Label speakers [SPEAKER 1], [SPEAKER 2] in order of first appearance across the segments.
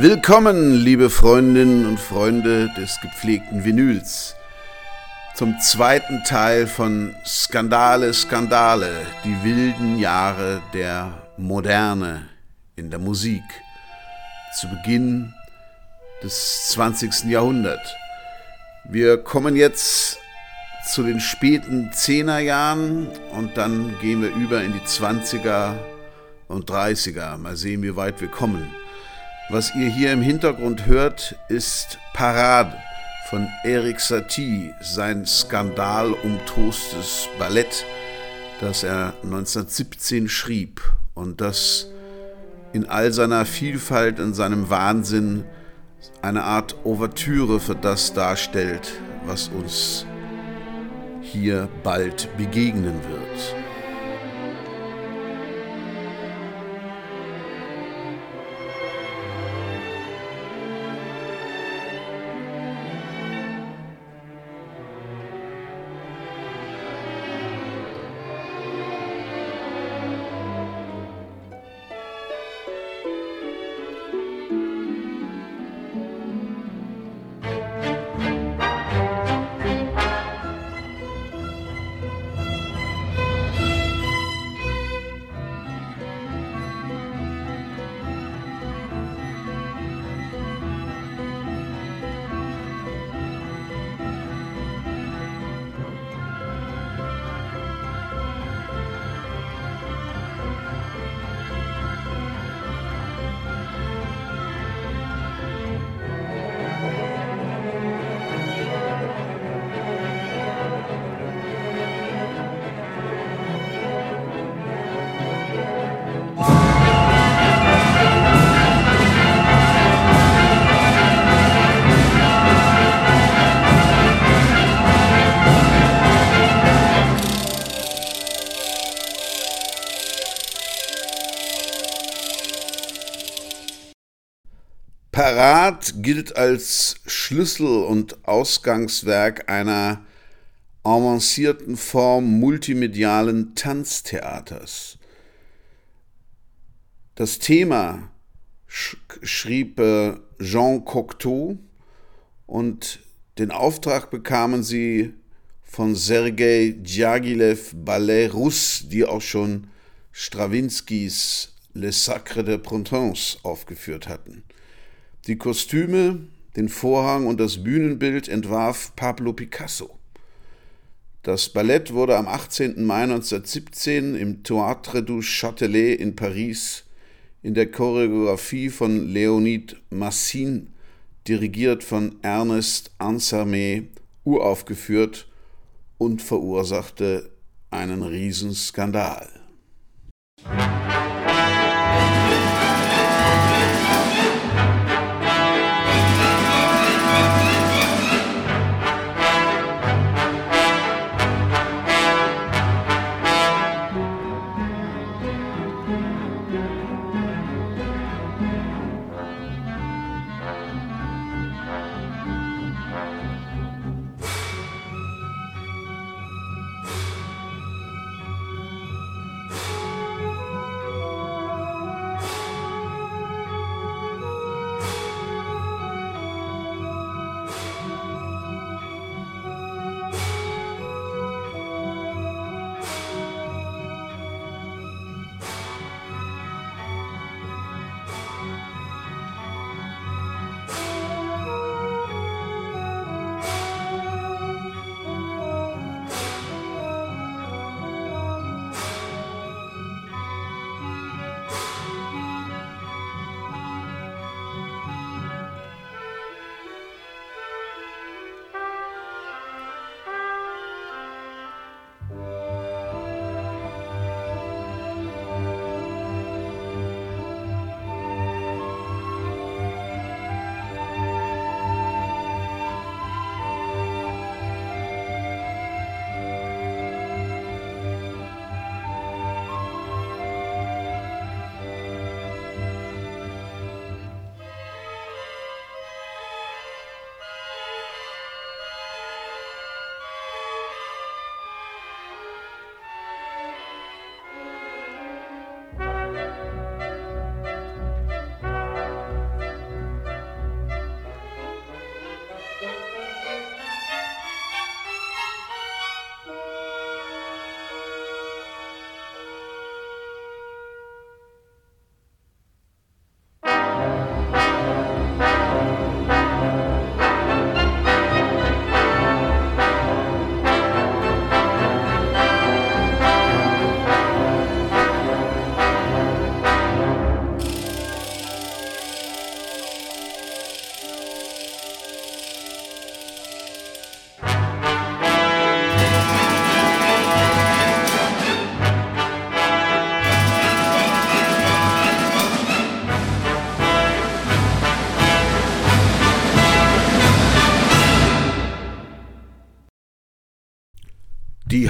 [SPEAKER 1] Willkommen, liebe Freundinnen und Freunde des gepflegten Vinyls, zum zweiten Teil von Skandale, Skandale, die wilden Jahre der Moderne in der Musik zu Beginn des 20. Jahrhunderts. Wir kommen jetzt zu den späten Zehnerjahren und dann gehen wir über in die 20er und 30er. Mal sehen, wie weit wir kommen. Was ihr hier im Hintergrund hört, ist Parade von Eric Satie, sein skandalumtostes Ballett, das er 1917 schrieb und das in all seiner Vielfalt und seinem Wahnsinn eine Art Ouvertüre für das darstellt, was uns hier bald begegnen wird. Gilt als Schlüssel und Ausgangswerk einer avancierten Form multimedialen Tanztheaters. Das Thema sch schrieb äh, Jean Cocteau und den Auftrag bekamen sie von Sergei Djagilev Ballet Russe, die auch schon Strawinskys Le Sacre de Printemps aufgeführt hatten. Die Kostüme, den Vorhang und das Bühnenbild entwarf Pablo Picasso. Das Ballett wurde am 18. Mai 1917 im Théâtre du Châtelet in Paris in der Choreografie von Leonid Massin, dirigiert von Ernest Ansermet, uraufgeführt und verursachte einen Riesenskandal.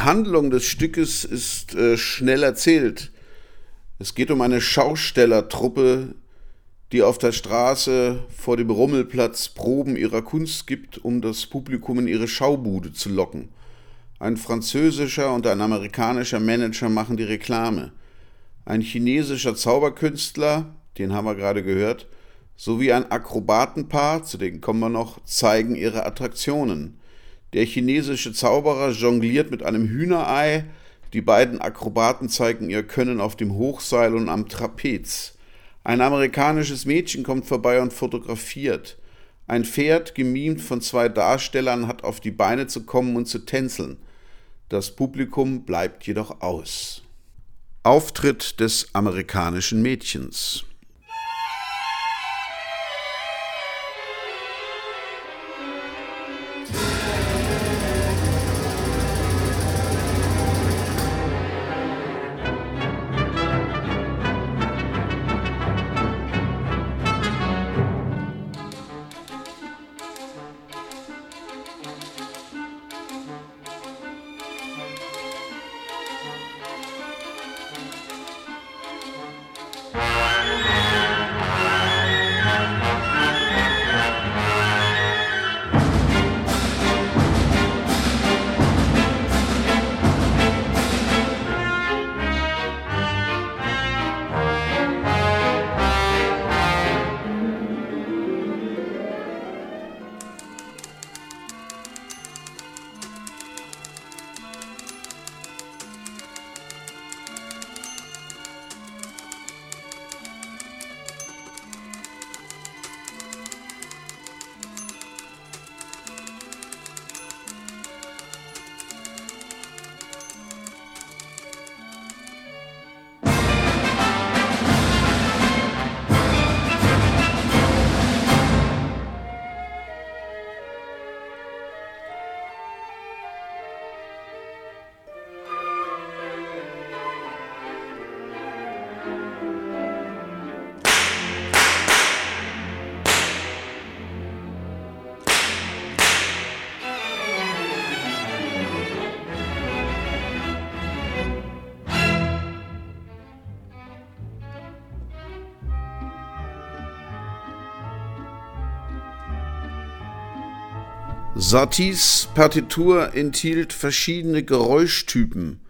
[SPEAKER 1] Handlung des Stückes ist äh, schnell erzählt. Es geht um eine Schaustellertruppe, die auf der Straße vor dem Rummelplatz Proben ihrer Kunst gibt, um das Publikum in ihre Schaubude zu locken. Ein französischer und ein amerikanischer Manager machen die Reklame. Ein chinesischer Zauberkünstler, den haben wir gerade gehört, sowie ein Akrobatenpaar, zu denen kommen wir noch, zeigen ihre Attraktionen. Der chinesische Zauberer jongliert mit einem Hühnerei, die beiden Akrobaten zeigen ihr Können auf dem Hochseil und am Trapez. Ein amerikanisches Mädchen kommt vorbei und fotografiert. Ein Pferd, gemimt von zwei Darstellern, hat auf die Beine zu kommen und zu tänzeln. Das Publikum bleibt jedoch aus. Auftritt des amerikanischen Mädchens. Saties Partitur enthielt verschiedene Geräuschtypen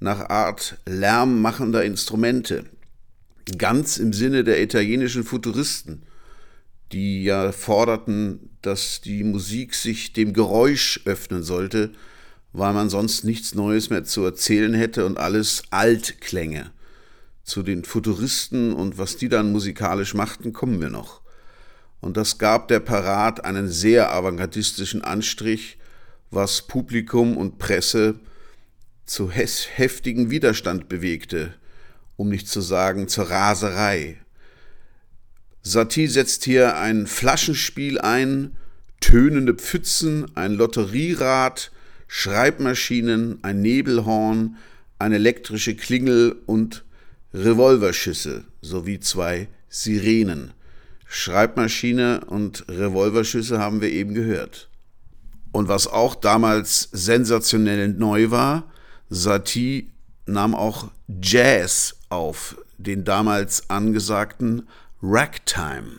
[SPEAKER 1] nach Art lärmmachender Instrumente, ganz im Sinne der italienischen Futuristen, die ja forderten, dass die Musik sich dem Geräusch öffnen sollte, weil man sonst nichts Neues mehr zu erzählen hätte und alles alt klänge. Zu den Futuristen und was die dann musikalisch machten, kommen wir noch und das gab der Parat einen sehr avantgardistischen Anstrich, was Publikum und Presse zu heftigen Widerstand bewegte, um nicht zu sagen zur Raserei. Satie setzt hier ein Flaschenspiel ein, tönende Pfützen, ein Lotterierad, Schreibmaschinen, ein Nebelhorn, eine elektrische Klingel und Revolverschüsse sowie zwei Sirenen. Schreibmaschine und Revolverschüsse haben wir eben gehört. Und was auch damals sensationell neu war, Satie nahm auch Jazz auf, den damals angesagten Ragtime.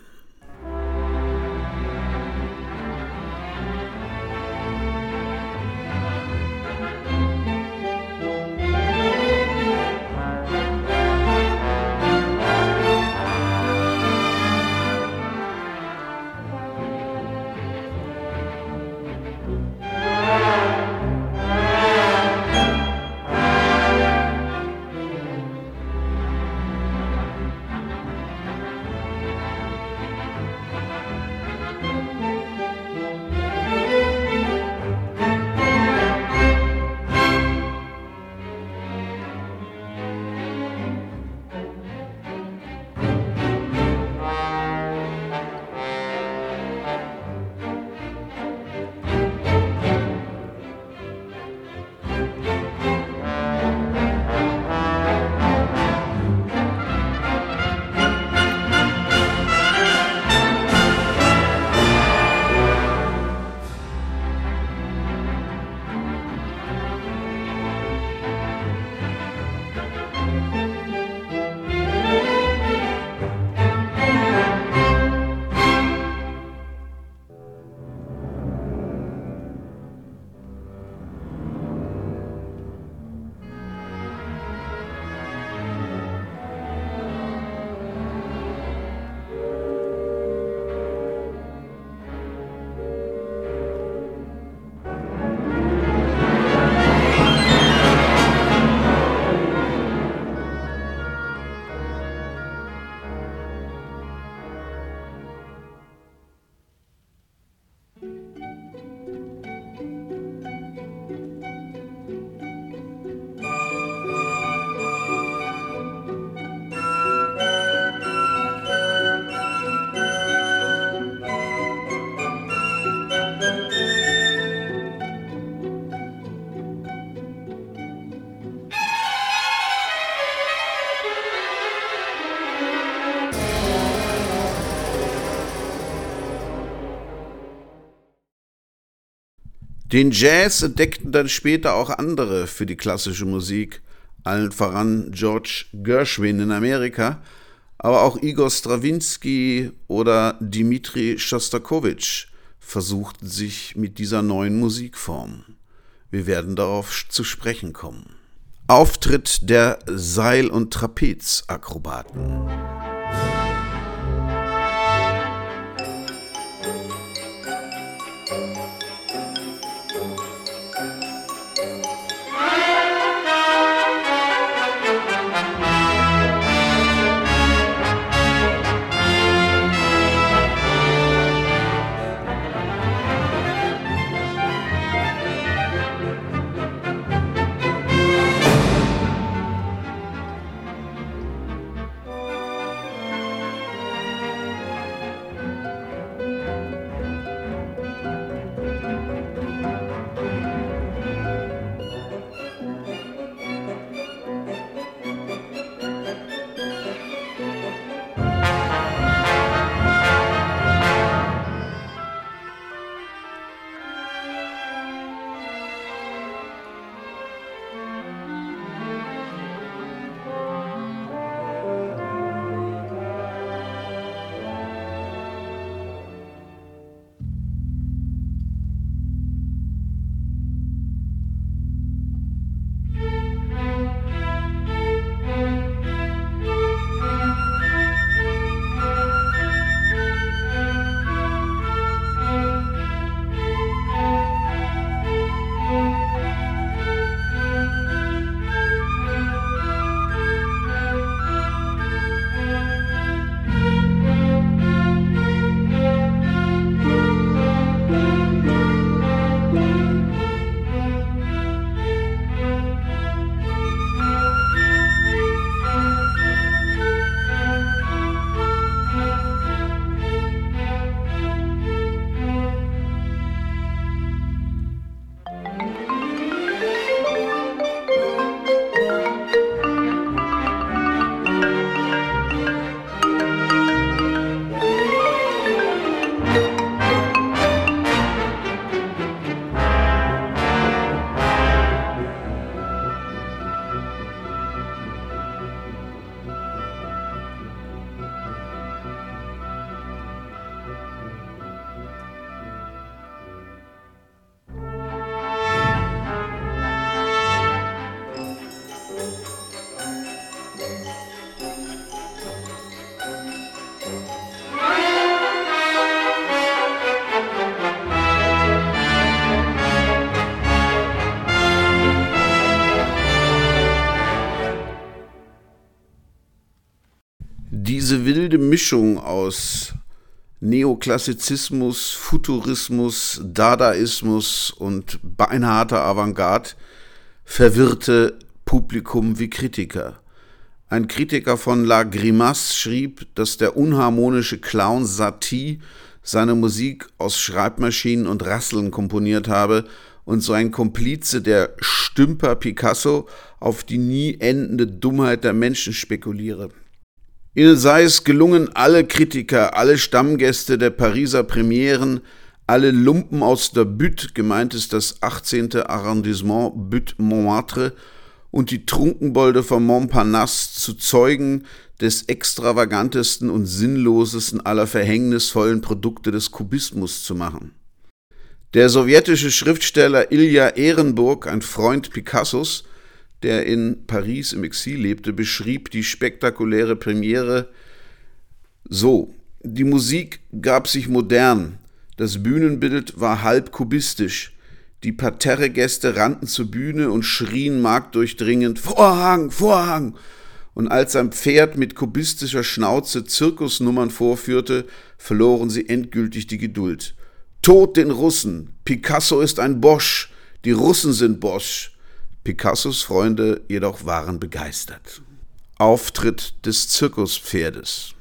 [SPEAKER 1] Den Jazz entdeckten dann später auch andere für die klassische Musik, allen voran George Gershwin in Amerika, aber auch Igor Strawinski oder Dmitri Schostakowitsch versuchten sich mit dieser neuen Musikform. Wir werden darauf zu sprechen kommen. Auftritt der Seil- und Trapezakrobaten. Wilde Mischung aus Neoklassizismus, Futurismus, Dadaismus und beinharter Avantgarde verwirrte Publikum wie Kritiker. Ein Kritiker von La Grimace schrieb, dass der unharmonische Clown Satie seine Musik aus Schreibmaschinen und Rasseln komponiert habe und so ein Komplize der Stümper Picasso auf die nie endende Dummheit der Menschen spekuliere. Ihnen sei es gelungen, alle Kritiker, alle Stammgäste der Pariser Premieren, alle Lumpen aus der Butte, gemeint ist das 18. Arrondissement Butte-Montmartre, und die Trunkenbolde von Montparnasse zu Zeugen des extravagantesten und sinnlosesten aller verhängnisvollen Produkte des Kubismus zu machen. Der sowjetische Schriftsteller Ilja Ehrenburg, ein Freund Picassos, der in Paris im Exil lebte, beschrieb die spektakuläre Premiere so. Die Musik gab sich modern, das Bühnenbild war halb kubistisch, die Parterregäste rannten zur Bühne und schrien marktdurchdringend Vorhang, Vorhang. Und als ein Pferd mit kubistischer Schnauze Zirkusnummern vorführte, verloren sie endgültig die Geduld. Tod den Russen! Picasso ist ein Bosch! Die Russen sind Bosch! Picassos Freunde jedoch waren begeistert. Auftritt des Zirkuspferdes.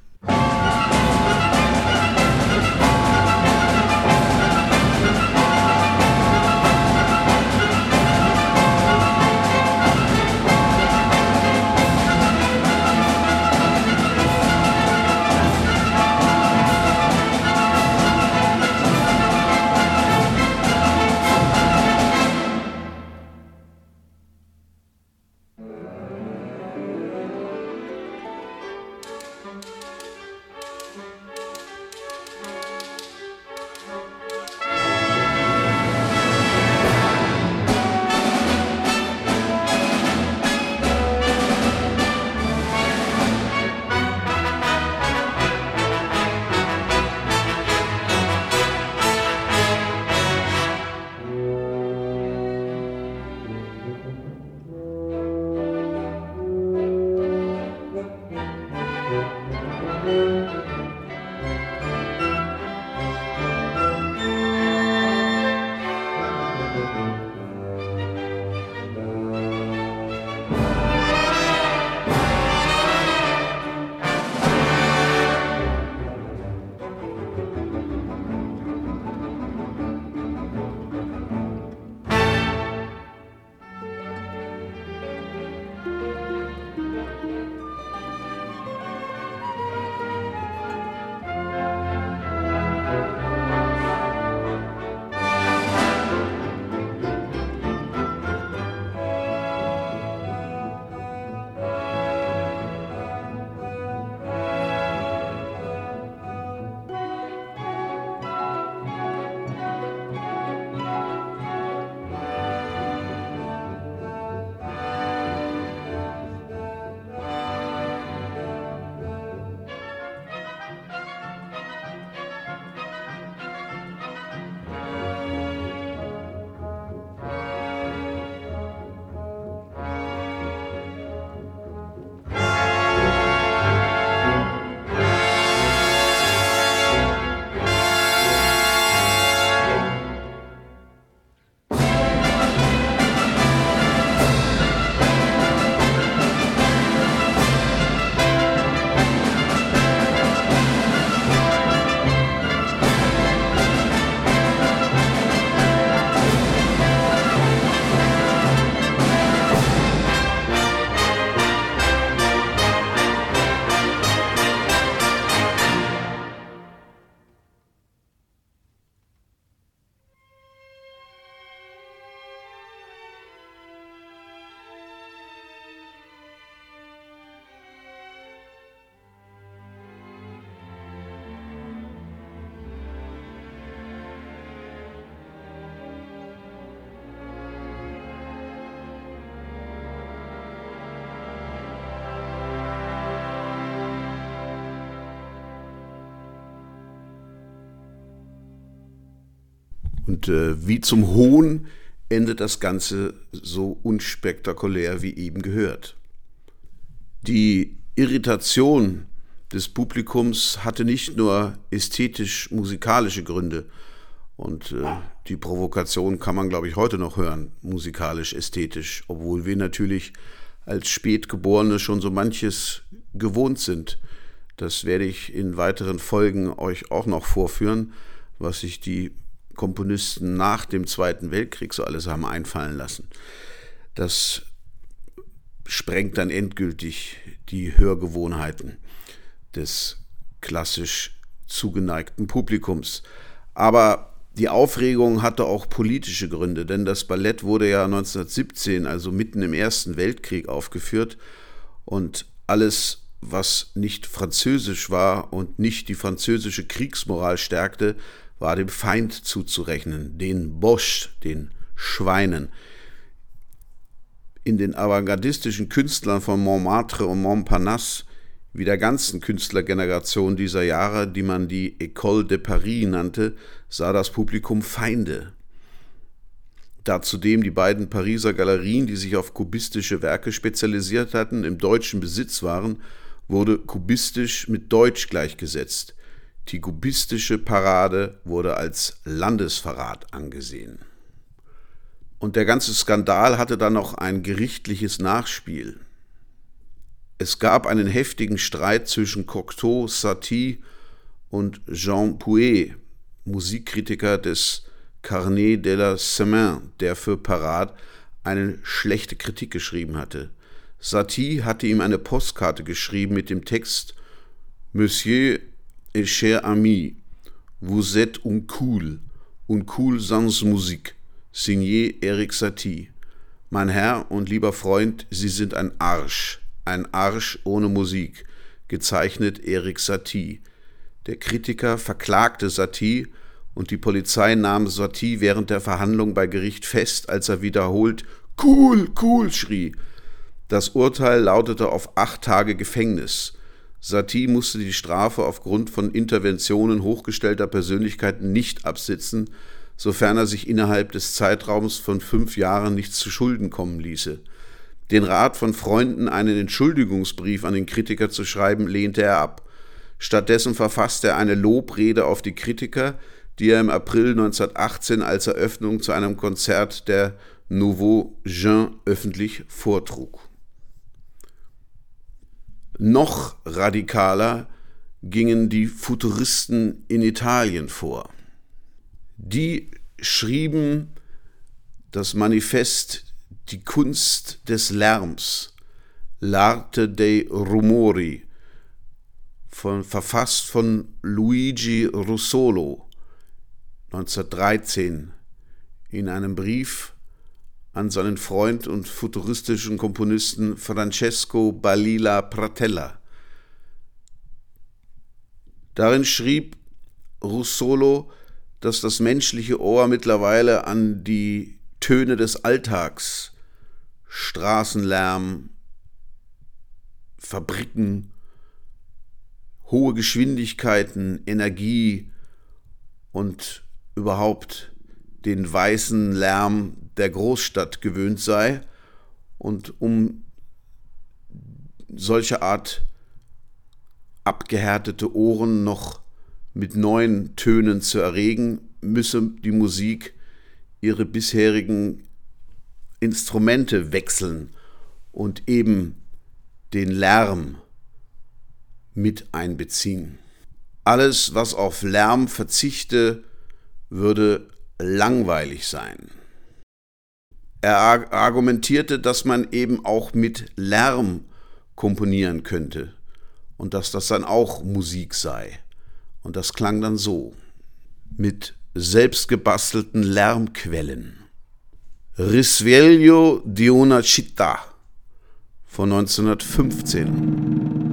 [SPEAKER 1] Und äh, wie zum Hohn endet das Ganze so unspektakulär wie eben gehört. Die Irritation des Publikums hatte nicht nur ästhetisch-musikalische Gründe. Und äh, die Provokation kann man, glaube ich, heute noch hören, musikalisch-ästhetisch, obwohl wir natürlich als Spätgeborene schon so manches gewohnt sind. Das werde ich in weiteren Folgen euch auch noch vorführen, was sich die Komponisten nach dem Zweiten Weltkrieg so alles haben einfallen lassen. Das sprengt dann endgültig die Hörgewohnheiten des klassisch zugeneigten Publikums. Aber die Aufregung hatte auch politische Gründe, denn das Ballett wurde ja 1917, also mitten im Ersten Weltkrieg, aufgeführt und alles, was nicht französisch war und nicht die französische Kriegsmoral stärkte, war dem Feind zuzurechnen, den Bosch, den Schweinen. In den avantgardistischen Künstlern von Montmartre und Montparnasse wie der ganzen Künstlergeneration dieser Jahre, die man die École de Paris nannte, sah das Publikum Feinde. Da zudem die beiden Pariser Galerien, die sich auf kubistische Werke spezialisiert hatten, im deutschen Besitz waren, wurde kubistisch mit Deutsch gleichgesetzt. Die kubistische Parade wurde als Landesverrat angesehen. Und der ganze Skandal hatte dann noch ein gerichtliches Nachspiel. Es gab einen heftigen Streit zwischen Cocteau, Satie und Jean Pouet, Musikkritiker des Carnet de la Semaine, der für Parade eine schlechte Kritik geschrieben hatte. Satie hatte ihm eine Postkarte geschrieben mit dem Text Monsieur et cher ami, vous êtes uncool, uncool sans musique, signé Eric Satie. Mein Herr und lieber Freund, Sie sind ein Arsch, ein Arsch ohne Musik, gezeichnet Erik Satie. Der Kritiker verklagte Satie und die Polizei nahm Satie während der Verhandlung bei Gericht fest, als er wiederholt Cool, cool schrie. Das Urteil lautete auf acht Tage Gefängnis. Satie musste die Strafe aufgrund von Interventionen hochgestellter Persönlichkeiten nicht absitzen, sofern er sich innerhalb des Zeitraums von fünf Jahren nichts zu Schulden kommen ließe. Den Rat von Freunden, einen Entschuldigungsbrief an den Kritiker zu schreiben, lehnte er ab. Stattdessen verfasste er eine Lobrede auf die Kritiker, die er im April 1918 als Eröffnung zu einem Konzert der Nouveau Jean öffentlich vortrug. Noch radikaler gingen die Futuristen in Italien vor. Die schrieben das Manifest die Kunst des Lärms, L'arte dei rumori, von, verfasst von Luigi Russolo 1913 in einem Brief an seinen Freund und futuristischen Komponisten Francesco Balila Pratella. Darin schrieb Russolo, dass das menschliche Ohr mittlerweile an die Töne des Alltags Straßenlärm, Fabriken, hohe Geschwindigkeiten, Energie und überhaupt den weißen Lärm der Großstadt gewöhnt sei und um solche Art abgehärtete Ohren noch mit neuen Tönen zu erregen, müsse die Musik ihre bisherigen Instrumente wechseln und eben den Lärm mit einbeziehen. Alles, was auf Lärm verzichte, würde langweilig sein. Er argumentierte, dass man eben auch mit Lärm komponieren könnte und dass das dann auch Musik sei. Und das klang dann so. Mit selbstgebastelten Lärmquellen. Risveglio di una città von 1915.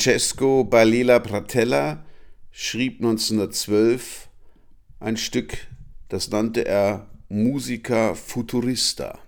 [SPEAKER 1] Francesco Balila Pratella schrieb 1912 ein Stück, das nannte er Musica Futurista.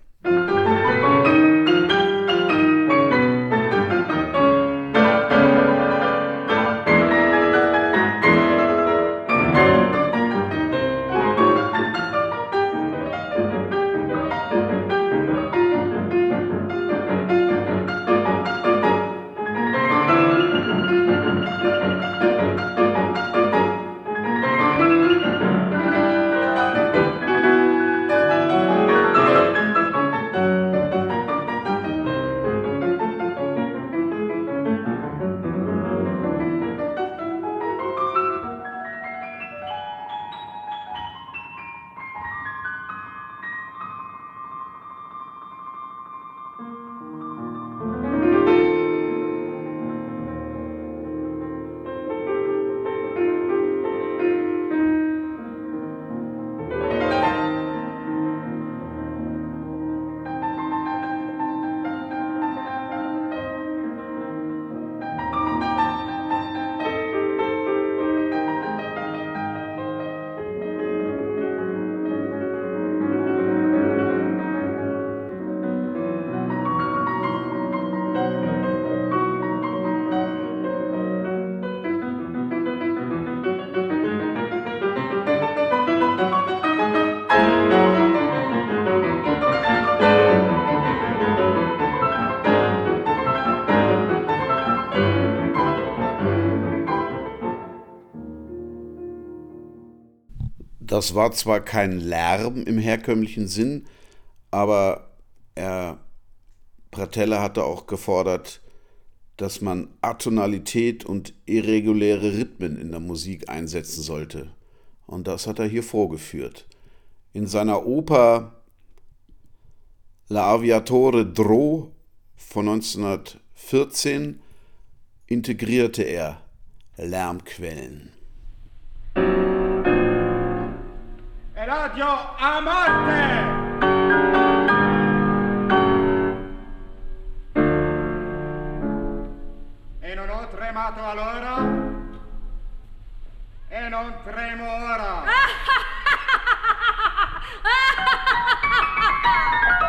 [SPEAKER 1] Das war zwar kein Lärm im herkömmlichen Sinn, aber er, Pratella hatte auch gefordert, dass man Atonalität und irreguläre Rhythmen in der Musik einsetzen sollte. Und das hat er hier vorgeführt. In seiner Oper La Aviatore Dro von 1914 integrierte er Lärmquellen.
[SPEAKER 2] Radio a morte! E non ho tremato allora e non tremo ora.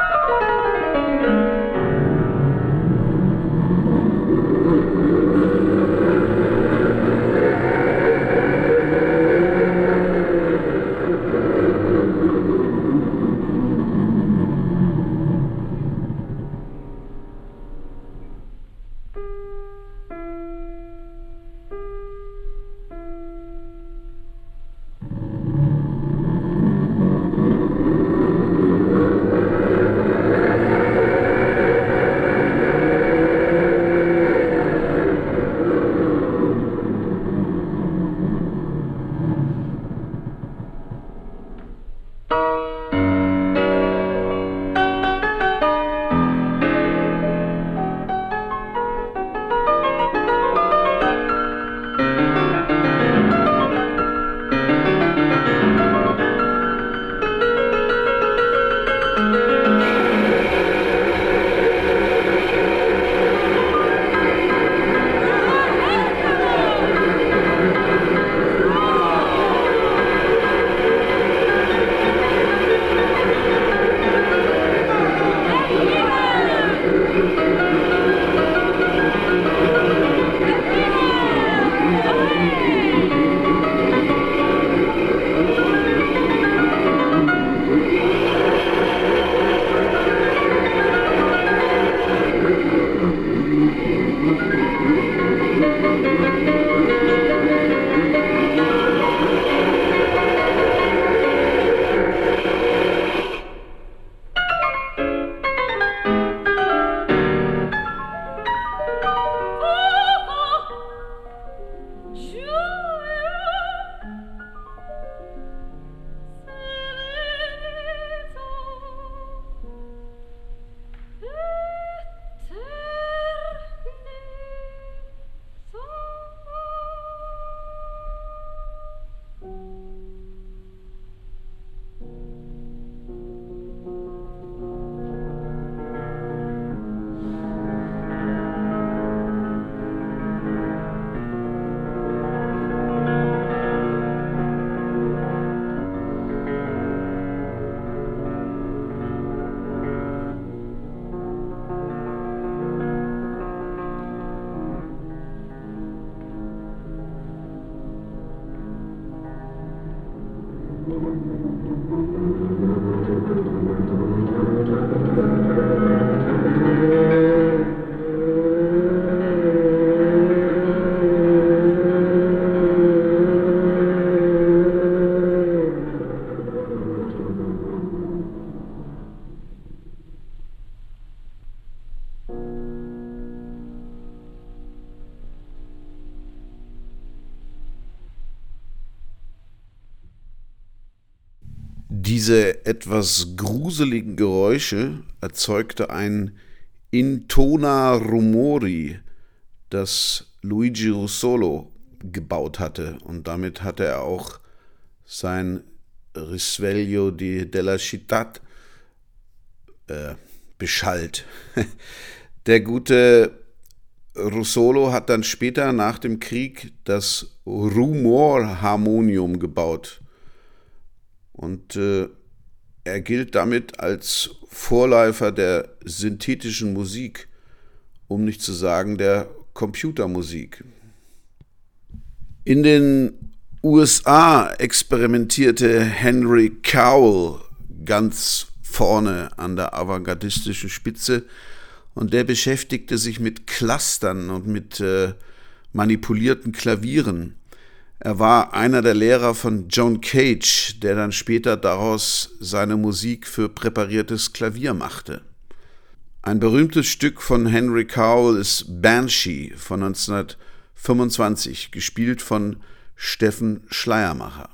[SPEAKER 1] etwas gruseligen Geräusche erzeugte ein Intona Rumori, das Luigi Russolo gebaut hatte. Und damit hatte er auch sein Risveglio di della Città äh, beschallt. Der gute Russolo hat dann später nach dem Krieg das Rumorharmonium gebaut. Und äh, er gilt damit als Vorläufer der synthetischen Musik, um nicht zu sagen der Computermusik. In den USA experimentierte Henry Cowell ganz vorne an der avantgardistischen Spitze und der beschäftigte sich mit Clustern und mit äh, manipulierten Klavieren. Er war einer der Lehrer von John Cage, der dann später daraus seine Musik für präpariertes Klavier machte. Ein berühmtes Stück von Henry Cowell ist Banshee von 1925, gespielt von Steffen Schleiermacher.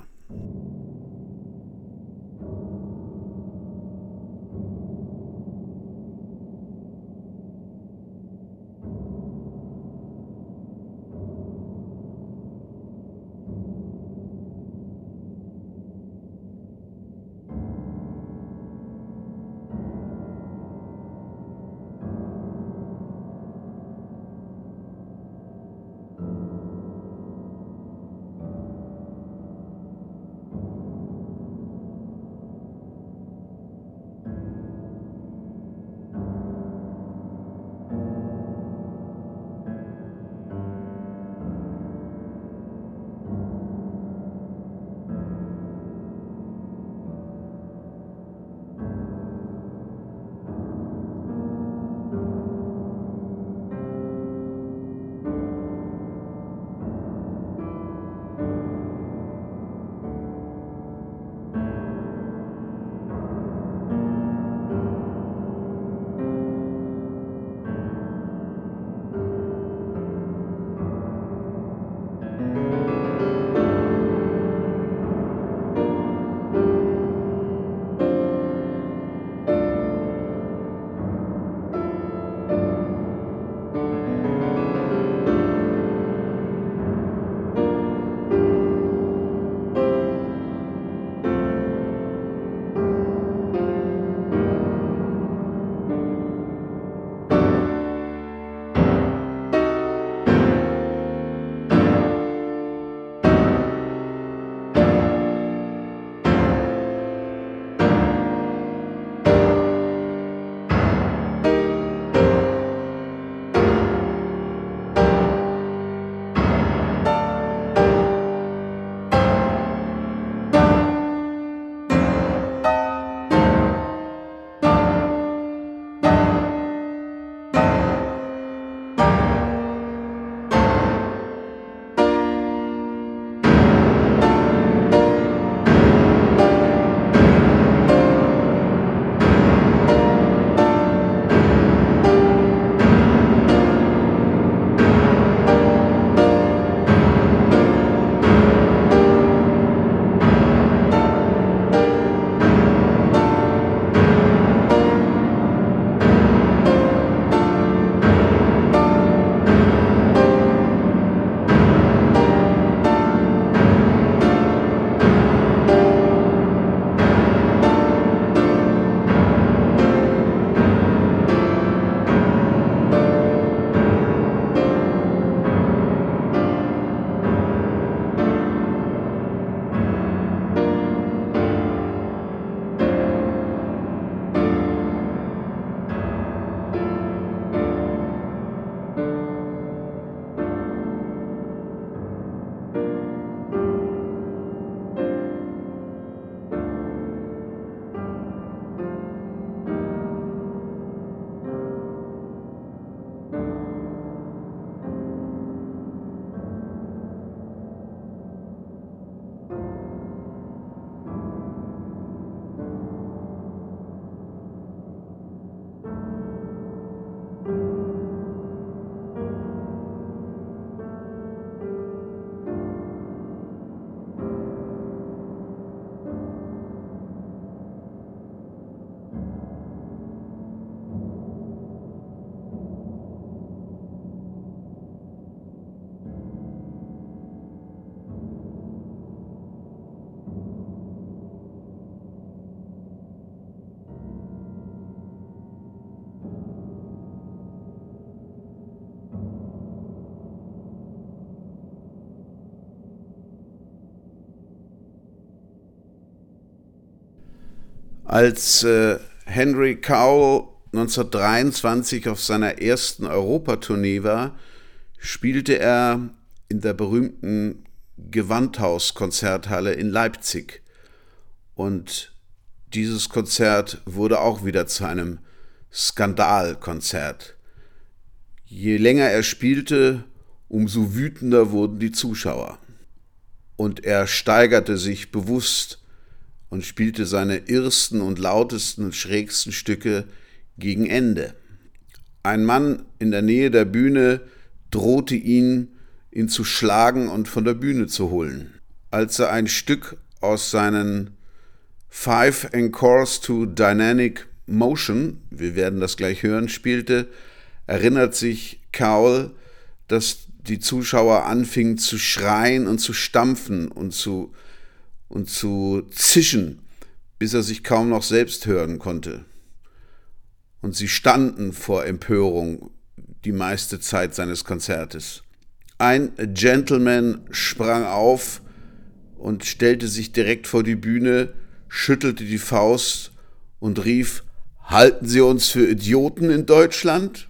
[SPEAKER 1] Als äh, Henry Cowell 1923 auf seiner ersten Europatournee war, spielte er in der berühmten Gewandhaus-Konzerthalle in Leipzig. Und dieses Konzert wurde auch wieder zu einem Skandalkonzert. Je länger er spielte, umso wütender wurden die Zuschauer. Und er steigerte sich bewusst und spielte seine irrsten und lautesten und schrägsten Stücke gegen Ende. Ein Mann in der Nähe der Bühne drohte ihn, ihn zu schlagen und von der Bühne zu holen. Als er ein Stück aus seinen Five Encores to Dynamic Motion, wir werden das gleich hören, spielte, erinnert sich Cowell, dass die Zuschauer anfingen zu schreien und zu stampfen und zu, und zu zischen, bis er sich kaum noch selbst hören konnte. Und sie standen vor Empörung die meiste Zeit seines Konzertes. Ein Gentleman sprang auf und stellte sich direkt vor die Bühne, schüttelte die Faust und rief Halten Sie uns für Idioten in Deutschland?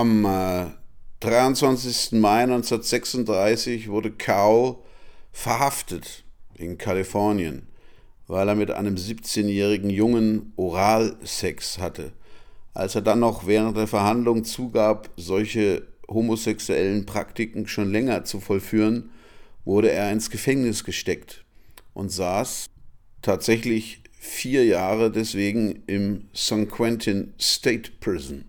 [SPEAKER 1] Am äh, 23. Mai 1936 wurde Cowell verhaftet in Kalifornien. weil er mit einem 17-jährigen Jungen Oralsex hatte. Als er dann noch während der Verhandlung zugab, solche homosexuellen Praktiken schon länger zu vollführen, wurde er ins Gefängnis gesteckt und saß tatsächlich vier Jahre deswegen im San Quentin State Prison.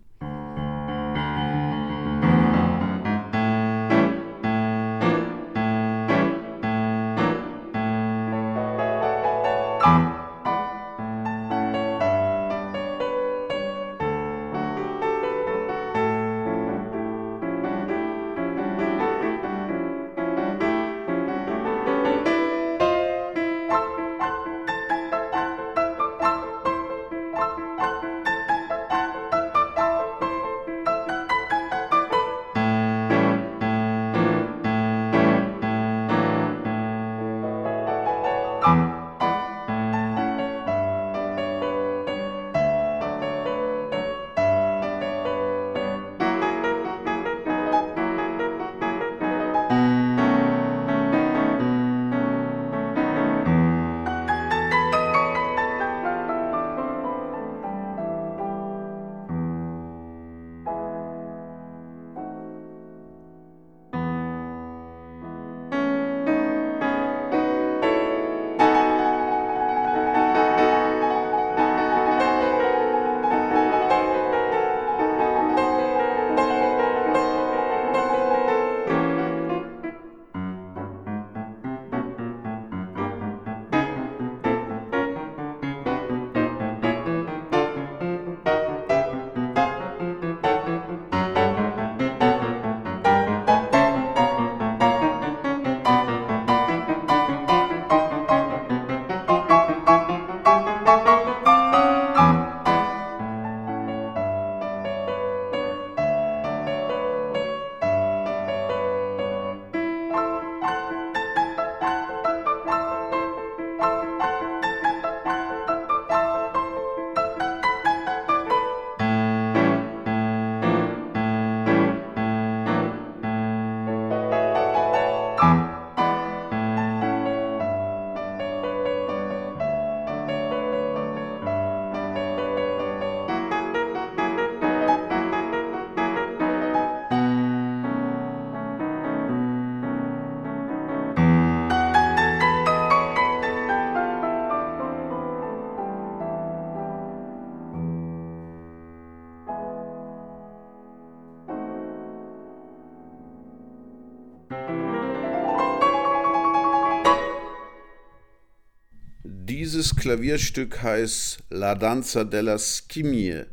[SPEAKER 1] Dieses Klavierstück heißt La Danza della Scimmie,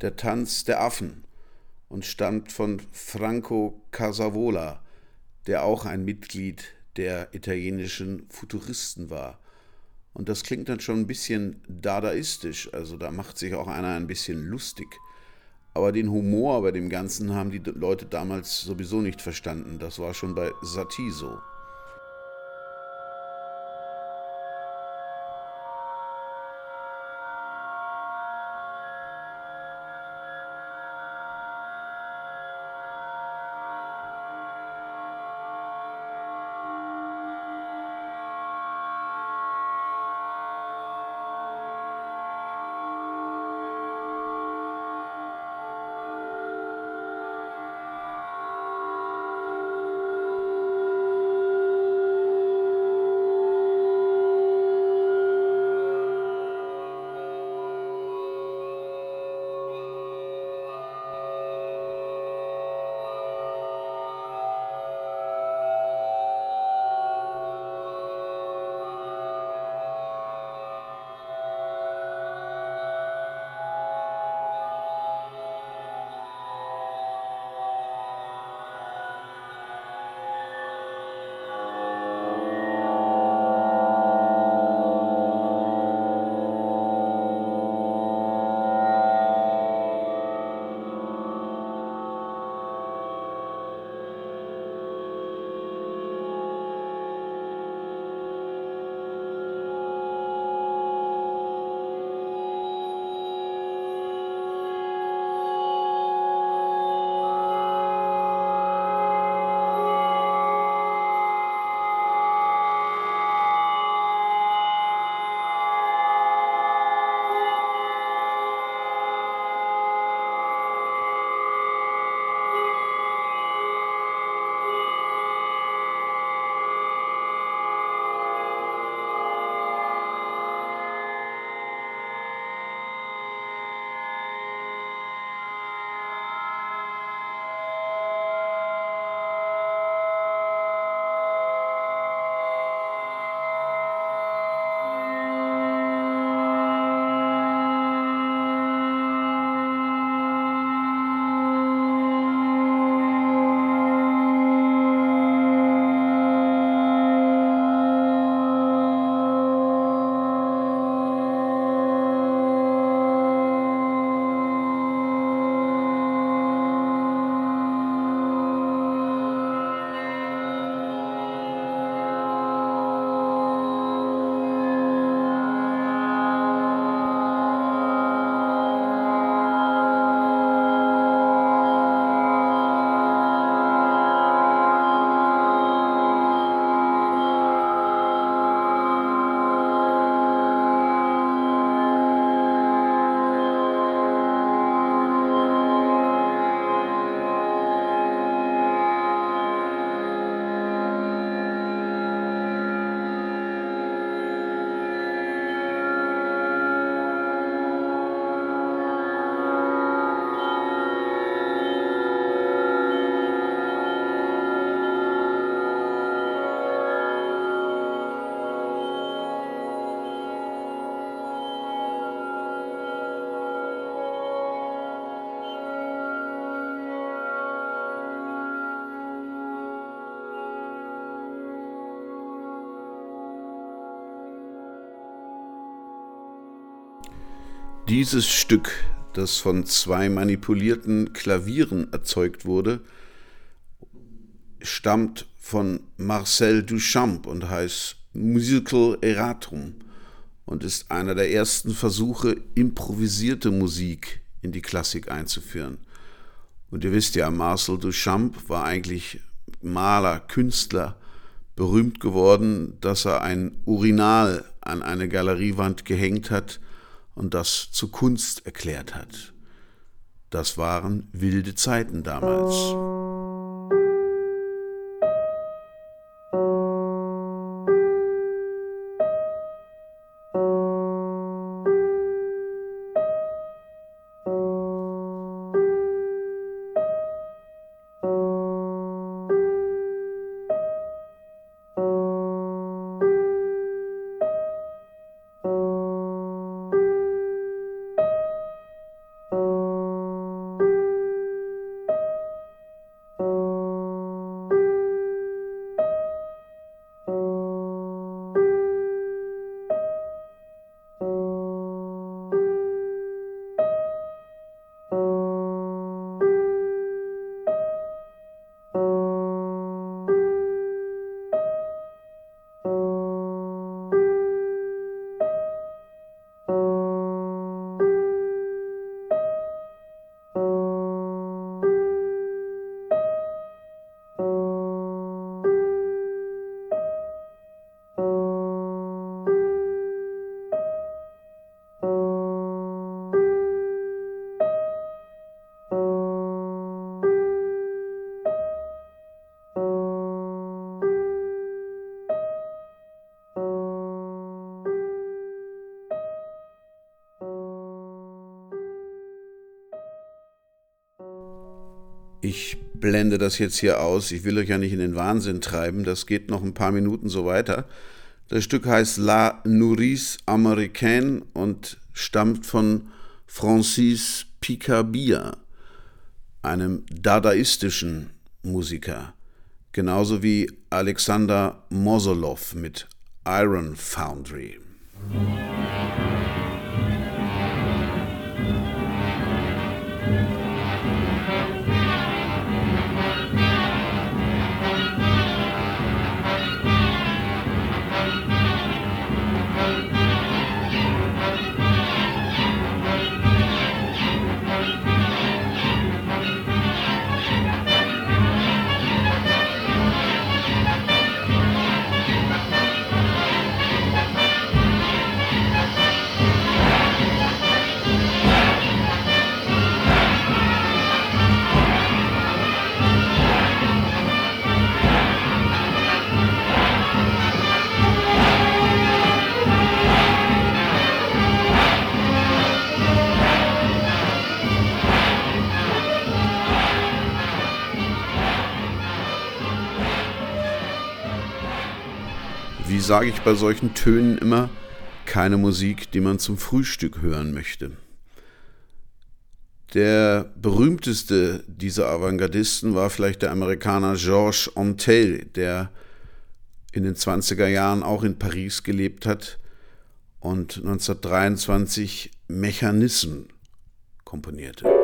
[SPEAKER 1] der Tanz der Affen, und stammt von Franco Casavola, der auch ein Mitglied der italienischen Futuristen war. Und das klingt dann schon ein bisschen dadaistisch, also da macht sich auch einer ein bisschen lustig. Aber den Humor bei dem Ganzen haben die Leute damals sowieso nicht verstanden. Das war schon bei Satie so. Dieses Stück, das von zwei manipulierten Klavieren erzeugt wurde, stammt von Marcel Duchamp und heißt Musical Erratum und ist einer der ersten Versuche, improvisierte Musik in die Klassik einzuführen. Und ihr wisst ja, Marcel Duchamp war eigentlich Maler, Künstler, berühmt geworden, dass er ein Urinal an eine Galeriewand gehängt hat und das zu Kunst erklärt hat. Das waren wilde Zeiten damals. Blende das jetzt hier aus. Ich will euch ja nicht in den Wahnsinn treiben. Das geht noch ein paar Minuten so weiter. Das Stück heißt La Nourrice Américaine und stammt von Francis Picabia, einem dadaistischen Musiker, genauso wie Alexander Mosolow mit Iron Foundry. Sage ich bei solchen Tönen immer, keine Musik, die man zum Frühstück hören möchte. Der berühmteste dieser Avantgardisten war vielleicht der Amerikaner Georges Antel, der in den 20er Jahren auch in Paris gelebt hat und 1923 Mechanismen komponierte.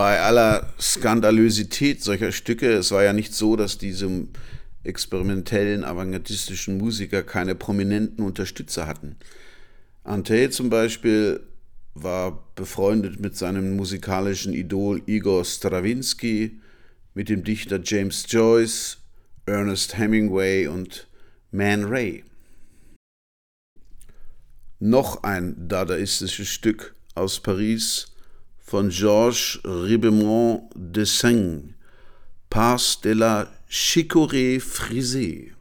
[SPEAKER 1] Bei aller Skandalösität solcher Stücke, es war ja nicht so, dass diese experimentellen, avantgardistischen Musiker keine prominenten Unterstützer hatten. Ante zum Beispiel war befreundet mit seinem musikalischen Idol Igor Strawinski, mit dem Dichter James Joyce, Ernest Hemingway und Man Ray. Noch ein dadaistisches Stück aus Paris von Georges Ribemont de Seigne, Passe de la Chicorée frisée.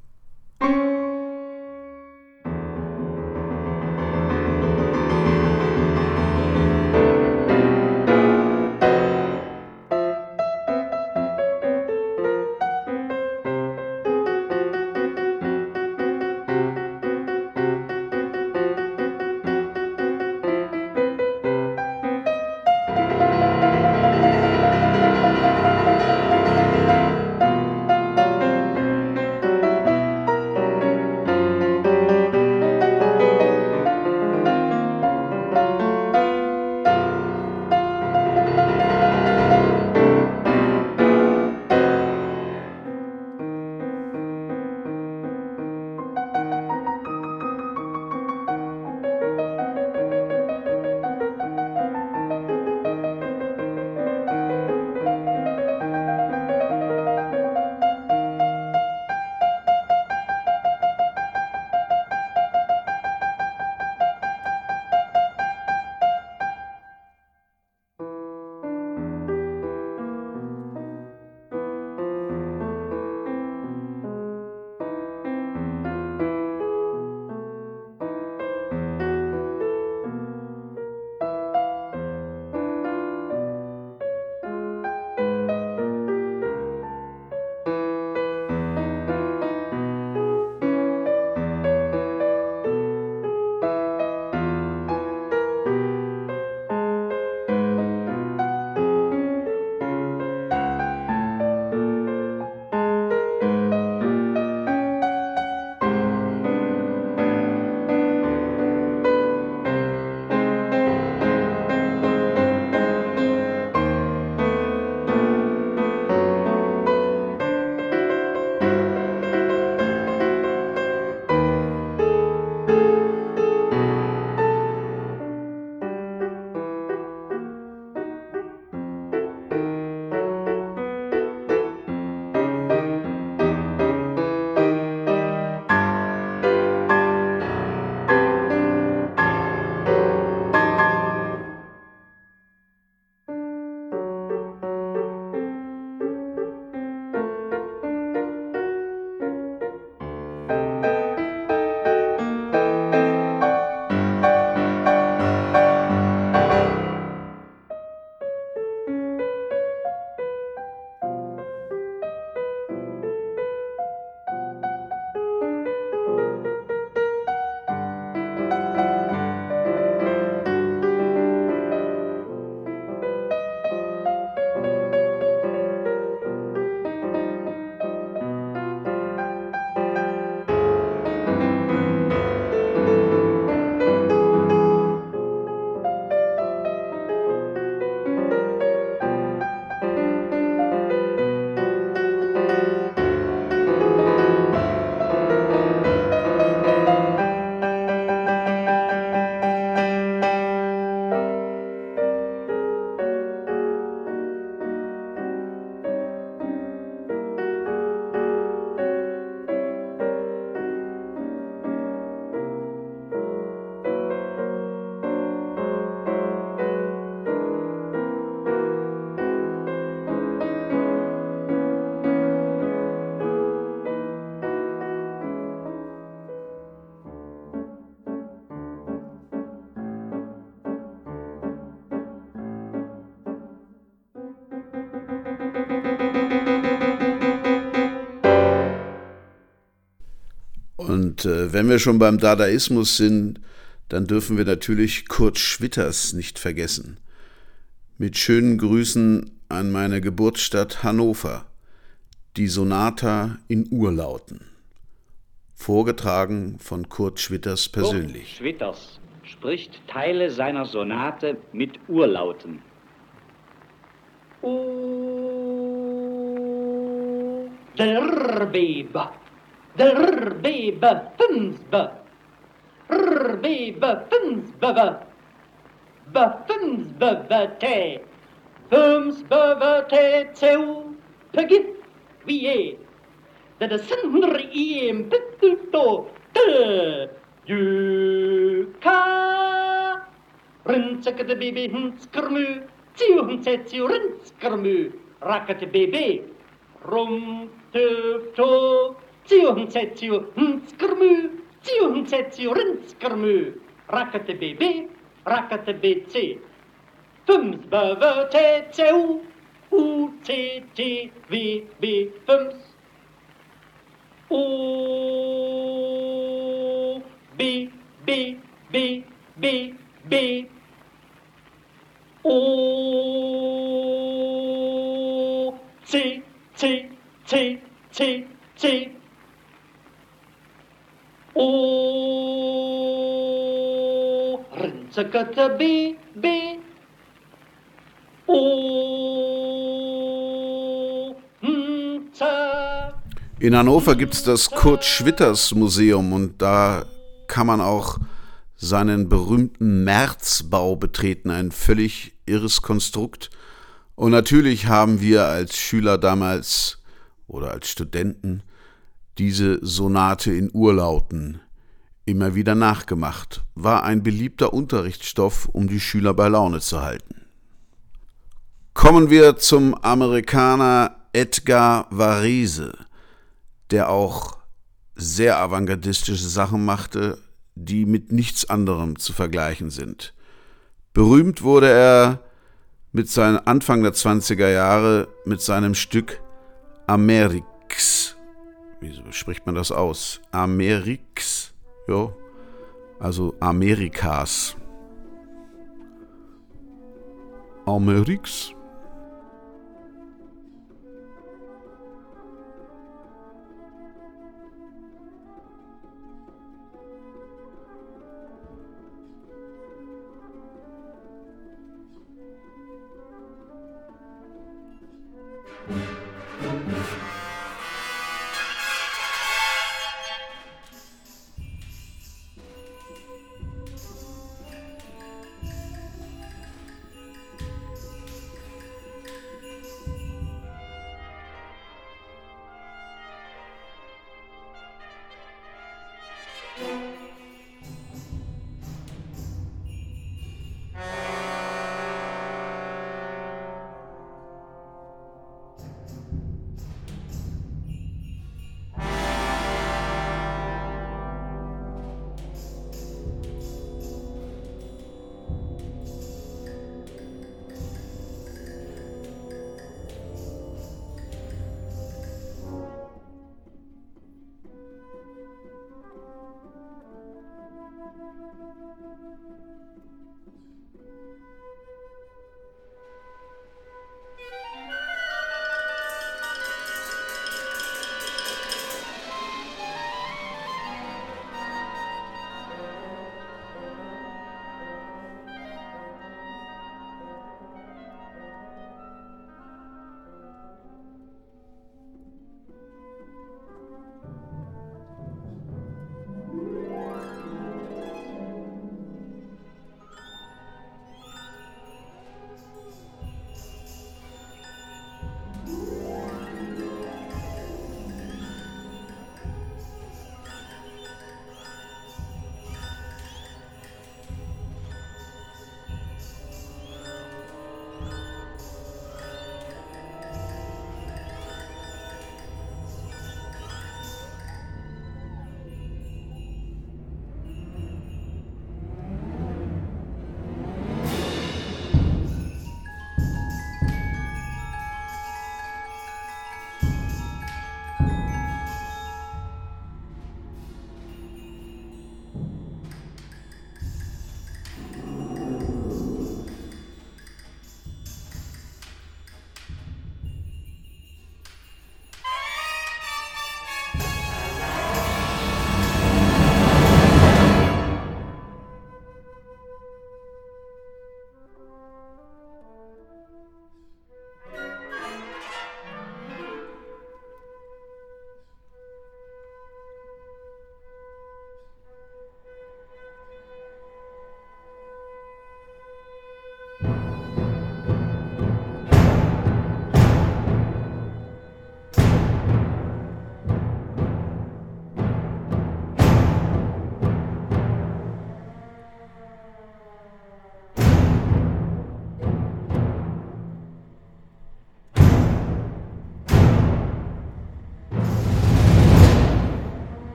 [SPEAKER 1] Wenn wir schon beim Dadaismus sind, dann dürfen wir natürlich Kurt Schwitters nicht vergessen. Mit schönen Grüßen an meine Geburtsstadt Hannover. Die Sonata in Urlauten. Vorgetragen von Kurt Schwitters persönlich.
[SPEAKER 3] Kurt Schwitters spricht Teile seiner Sonate mit Urlauten. O Derbeba. Buffensbø. b Buffensbø. Buffensbø-te. Buffensbø-te til pegit vi er. Det er sådan i en bitte dog. Det Yuka Rinskete baby hinskrmu Tiuhunse tiurinskrmu Rakete baby Rum tufto Tjohentsetjo, nskermu, tjohentsetjo, rinskermu. Rakete BB, rakete BC. Fums beve tetseu, u t t v b fums. O b b b b b. O T T T c c.
[SPEAKER 1] In Hannover gibt es das Kurt Schwitters Museum und da kann man auch seinen berühmten Märzbau betreten, ein völlig irres Konstrukt. Und natürlich haben wir als Schüler damals oder als Studenten diese Sonate in Urlauten immer wieder nachgemacht, war ein beliebter Unterrichtsstoff, um die Schüler bei Laune zu halten. Kommen wir zum Amerikaner Edgar Varese, der auch sehr avantgardistische Sachen machte, die mit nichts anderem zu vergleichen sind. Berühmt wurde er mit seinem Anfang der 20er Jahre mit seinem Stück Amerix. Wie spricht man das aus? Amerix. Ja, also Amerikas. Amerix.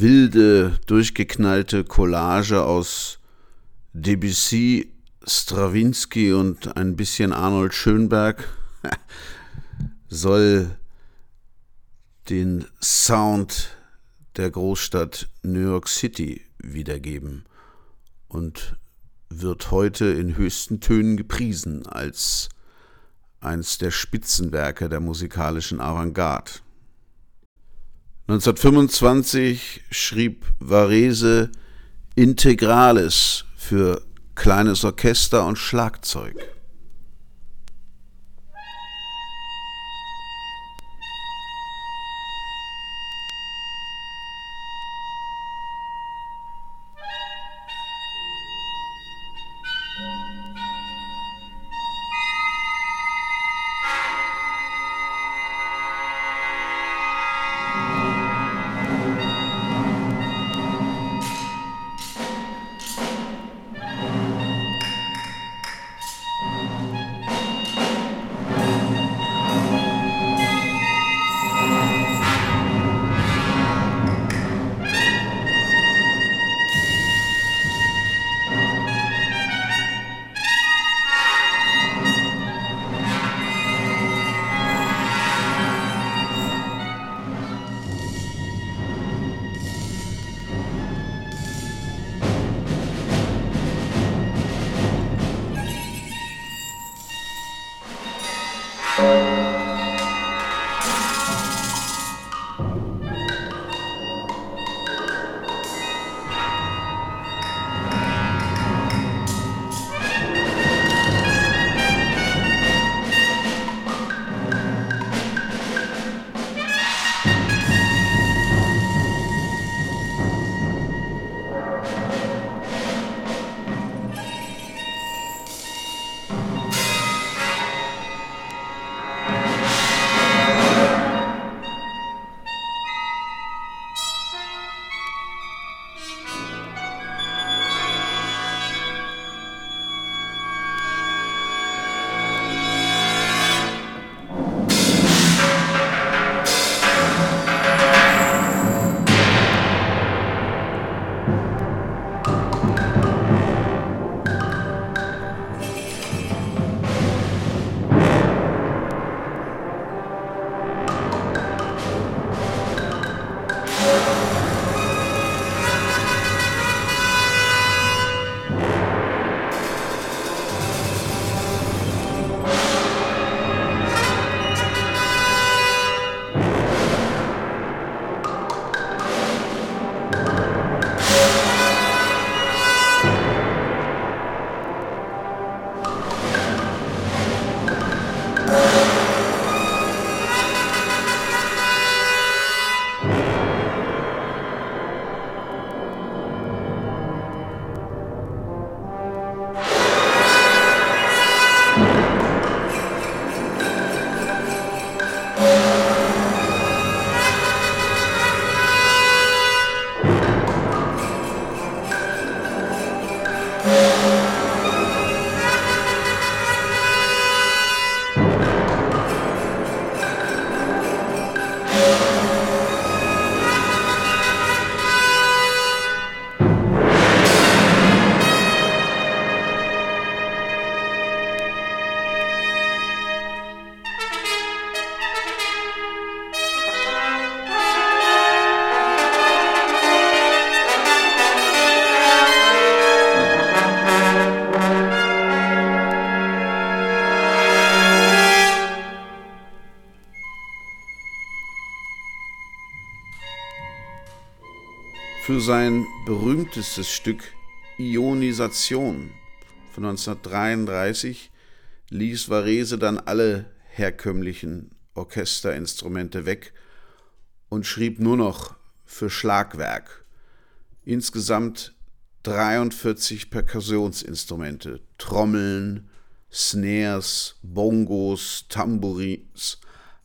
[SPEAKER 1] Wilde, durchgeknallte Collage aus Debussy, Stravinsky und ein bisschen Arnold Schönberg soll den Sound der Großstadt New York City wiedergeben und wird heute in höchsten Tönen gepriesen als eines der Spitzenwerke der musikalischen Avantgarde. 1925 schrieb Varese Integrales für kleines Orchester und Schlagzeug. Sein berühmtestes Stück Ionisation von 1933 ließ Varese dann alle herkömmlichen Orchesterinstrumente weg und schrieb nur noch für Schlagwerk. Insgesamt 43 Perkussionsinstrumente, Trommeln, Snares, Bongos, Tambourins,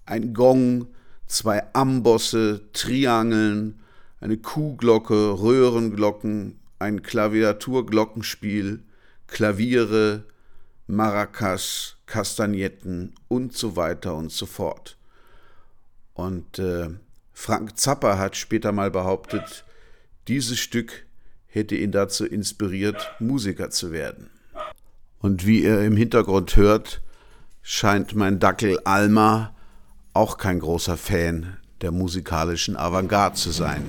[SPEAKER 1] ein Gong, zwei Ambosse, Triangeln, eine Kuhglocke, Röhrenglocken, ein Klaviaturglockenspiel, Klaviere, Maracas, Kastagnetten und so weiter und so fort. Und äh, Frank Zappa hat später mal behauptet, dieses Stück hätte ihn dazu inspiriert, Musiker zu werden. Und wie ihr im Hintergrund hört, scheint mein Dackel Alma auch kein großer Fan der musikalischen Avantgarde zu sein.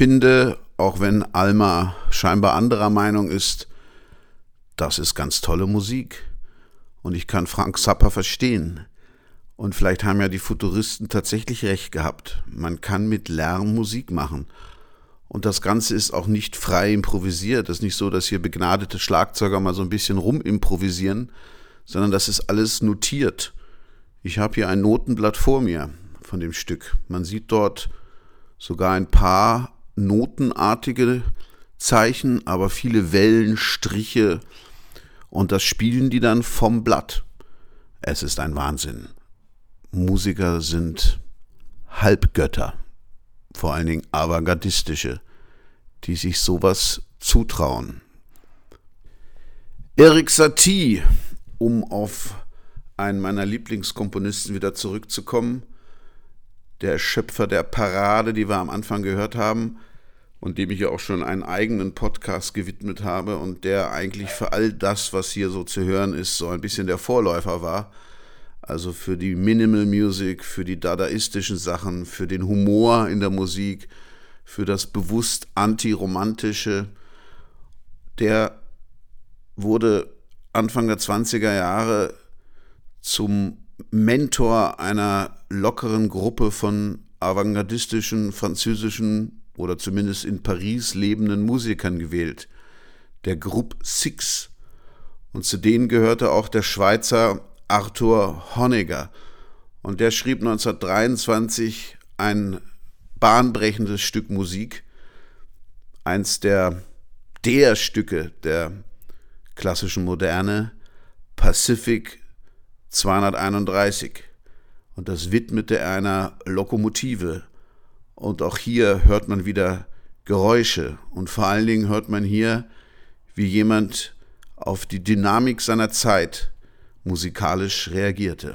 [SPEAKER 1] Finde, auch wenn Alma scheinbar anderer Meinung ist, das ist ganz tolle Musik. Und ich kann Frank Zappa verstehen. Und vielleicht haben ja die Futuristen tatsächlich recht gehabt. Man kann mit Lärm Musik machen. Und das Ganze ist auch nicht frei improvisiert. Das ist nicht so, dass hier begnadete Schlagzeuger mal so ein bisschen rumimprovisieren, sondern das ist alles notiert. Ich habe hier ein Notenblatt vor mir von dem Stück. Man sieht dort sogar ein paar notenartige Zeichen, aber viele Wellen, Striche und das spielen die dann vom Blatt. Es ist ein Wahnsinn. Musiker sind Halbgötter, vor allen Dingen avantgardistische, die sich sowas zutrauen. Erik Satie, um auf einen meiner Lieblingskomponisten wieder zurückzukommen, der Schöpfer der Parade, die wir am Anfang gehört haben und dem ich ja auch schon einen eigenen Podcast gewidmet habe und der eigentlich für all das, was hier so zu hören ist, so ein bisschen der Vorläufer war. Also für die Minimal Music, für die dadaistischen Sachen, für den Humor in der Musik, für das bewusst antiromantische. Der wurde Anfang der 20er Jahre zum Mentor einer lockeren Gruppe von avantgardistischen französischen oder zumindest in Paris lebenden Musikern gewählt, der Groupe Six. Und zu denen gehörte auch der Schweizer Arthur Honegger. Und der schrieb 1923 ein bahnbrechendes Stück Musik, eins der der Stücke der klassischen Moderne, Pacific 231 und das widmete er einer Lokomotive. Und auch hier hört man wieder Geräusche und vor allen Dingen hört man hier, wie jemand auf die Dynamik seiner Zeit musikalisch reagierte.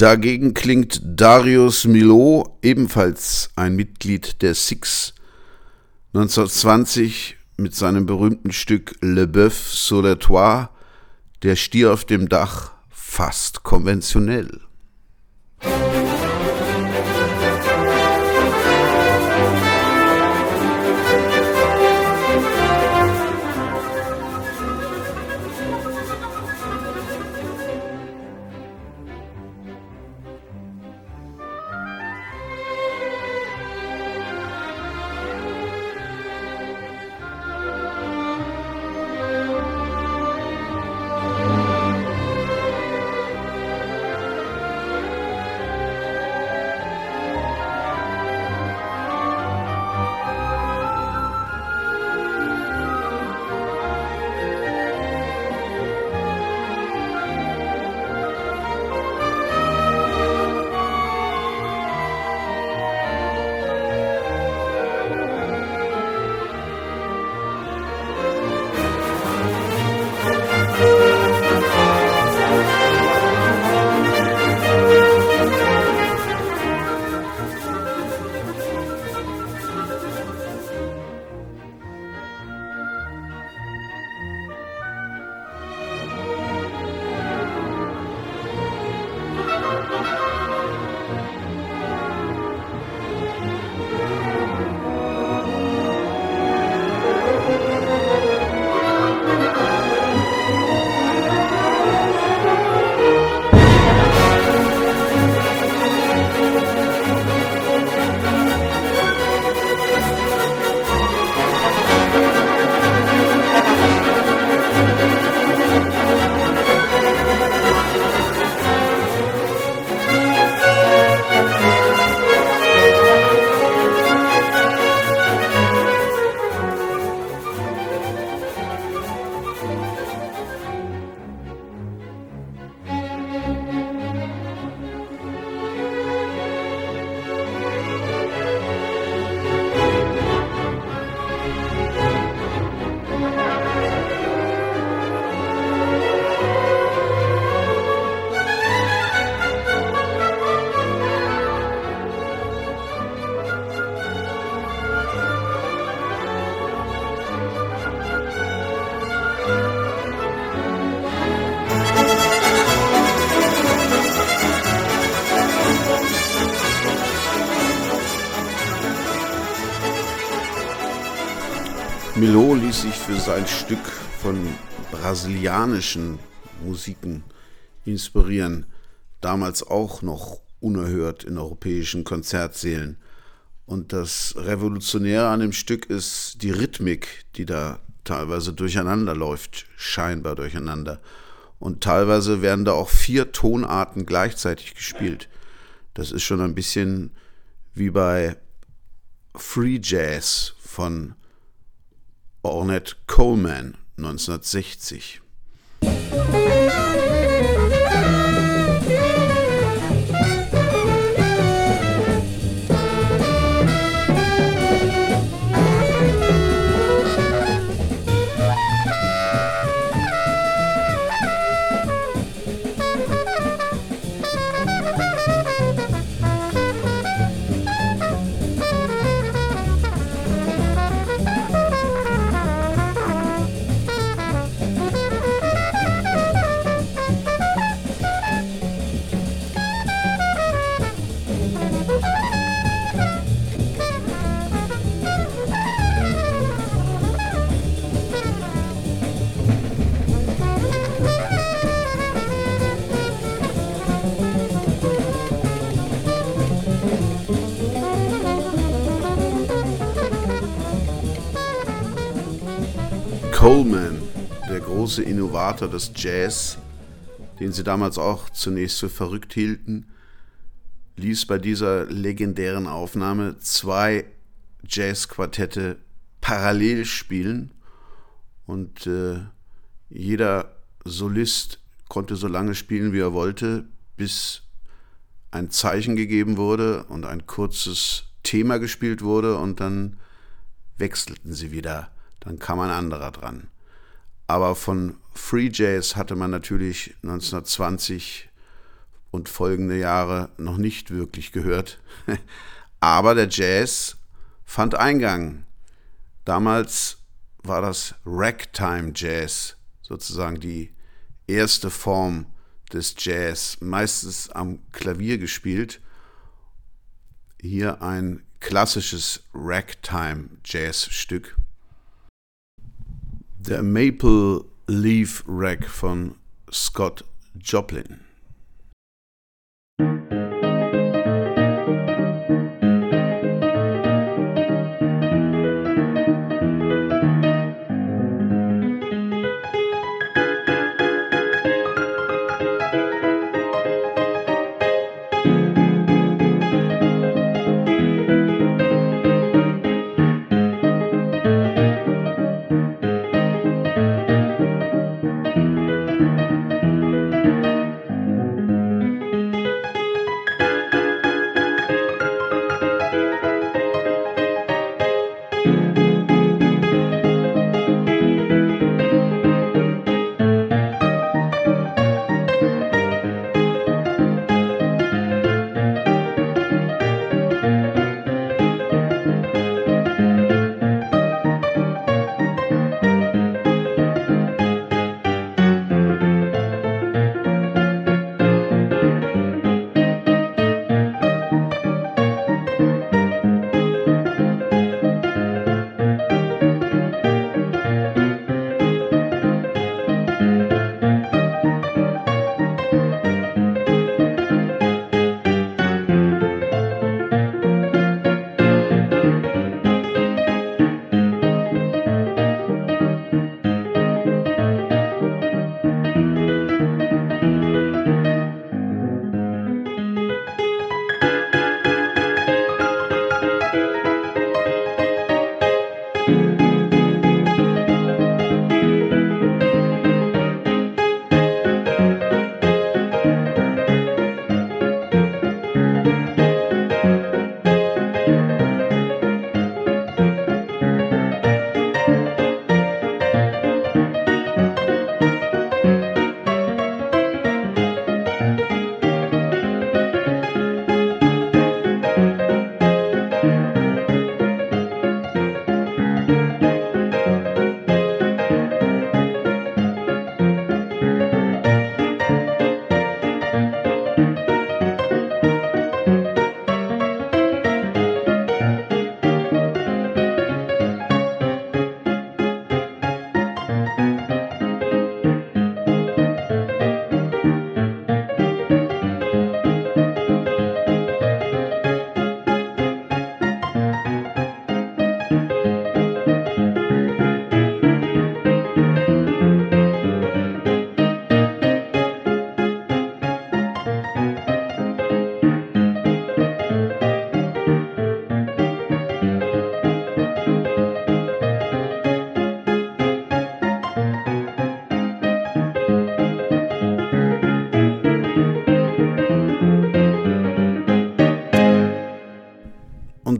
[SPEAKER 1] Dagegen klingt Darius Milhaud, ebenfalls ein Mitglied der Six, 1920 mit seinem berühmten Stück Le Boeuf sur le toit, der Stier auf dem Dach, fast konventionell. Milo ließ sich für sein Stück von brasilianischen Musiken inspirieren, damals auch noch unerhört in europäischen Konzertsälen. Und das Revolutionäre an dem Stück ist die Rhythmik, die da teilweise durcheinander läuft, scheinbar durcheinander. Und teilweise werden da auch vier Tonarten gleichzeitig gespielt. Das ist schon ein bisschen wie bei Free Jazz von Ornette Coleman 1960. der große Innovator des Jazz, den sie damals auch zunächst für verrückt hielten, ließ bei dieser legendären Aufnahme zwei Jazzquartette parallel spielen und äh, jeder Solist konnte so lange spielen, wie er wollte, bis ein Zeichen gegeben wurde und ein kurzes Thema gespielt wurde und dann wechselten sie wieder dann kam ein anderer dran. Aber von Free Jazz hatte man natürlich 1920 und folgende Jahre noch nicht wirklich gehört. Aber der Jazz fand Eingang. Damals war das Ragtime Jazz sozusagen die erste Form des Jazz, meistens am Klavier gespielt. Hier ein klassisches Ragtime Jazzstück. Der Maple Leaf Rag von Scott Joplin.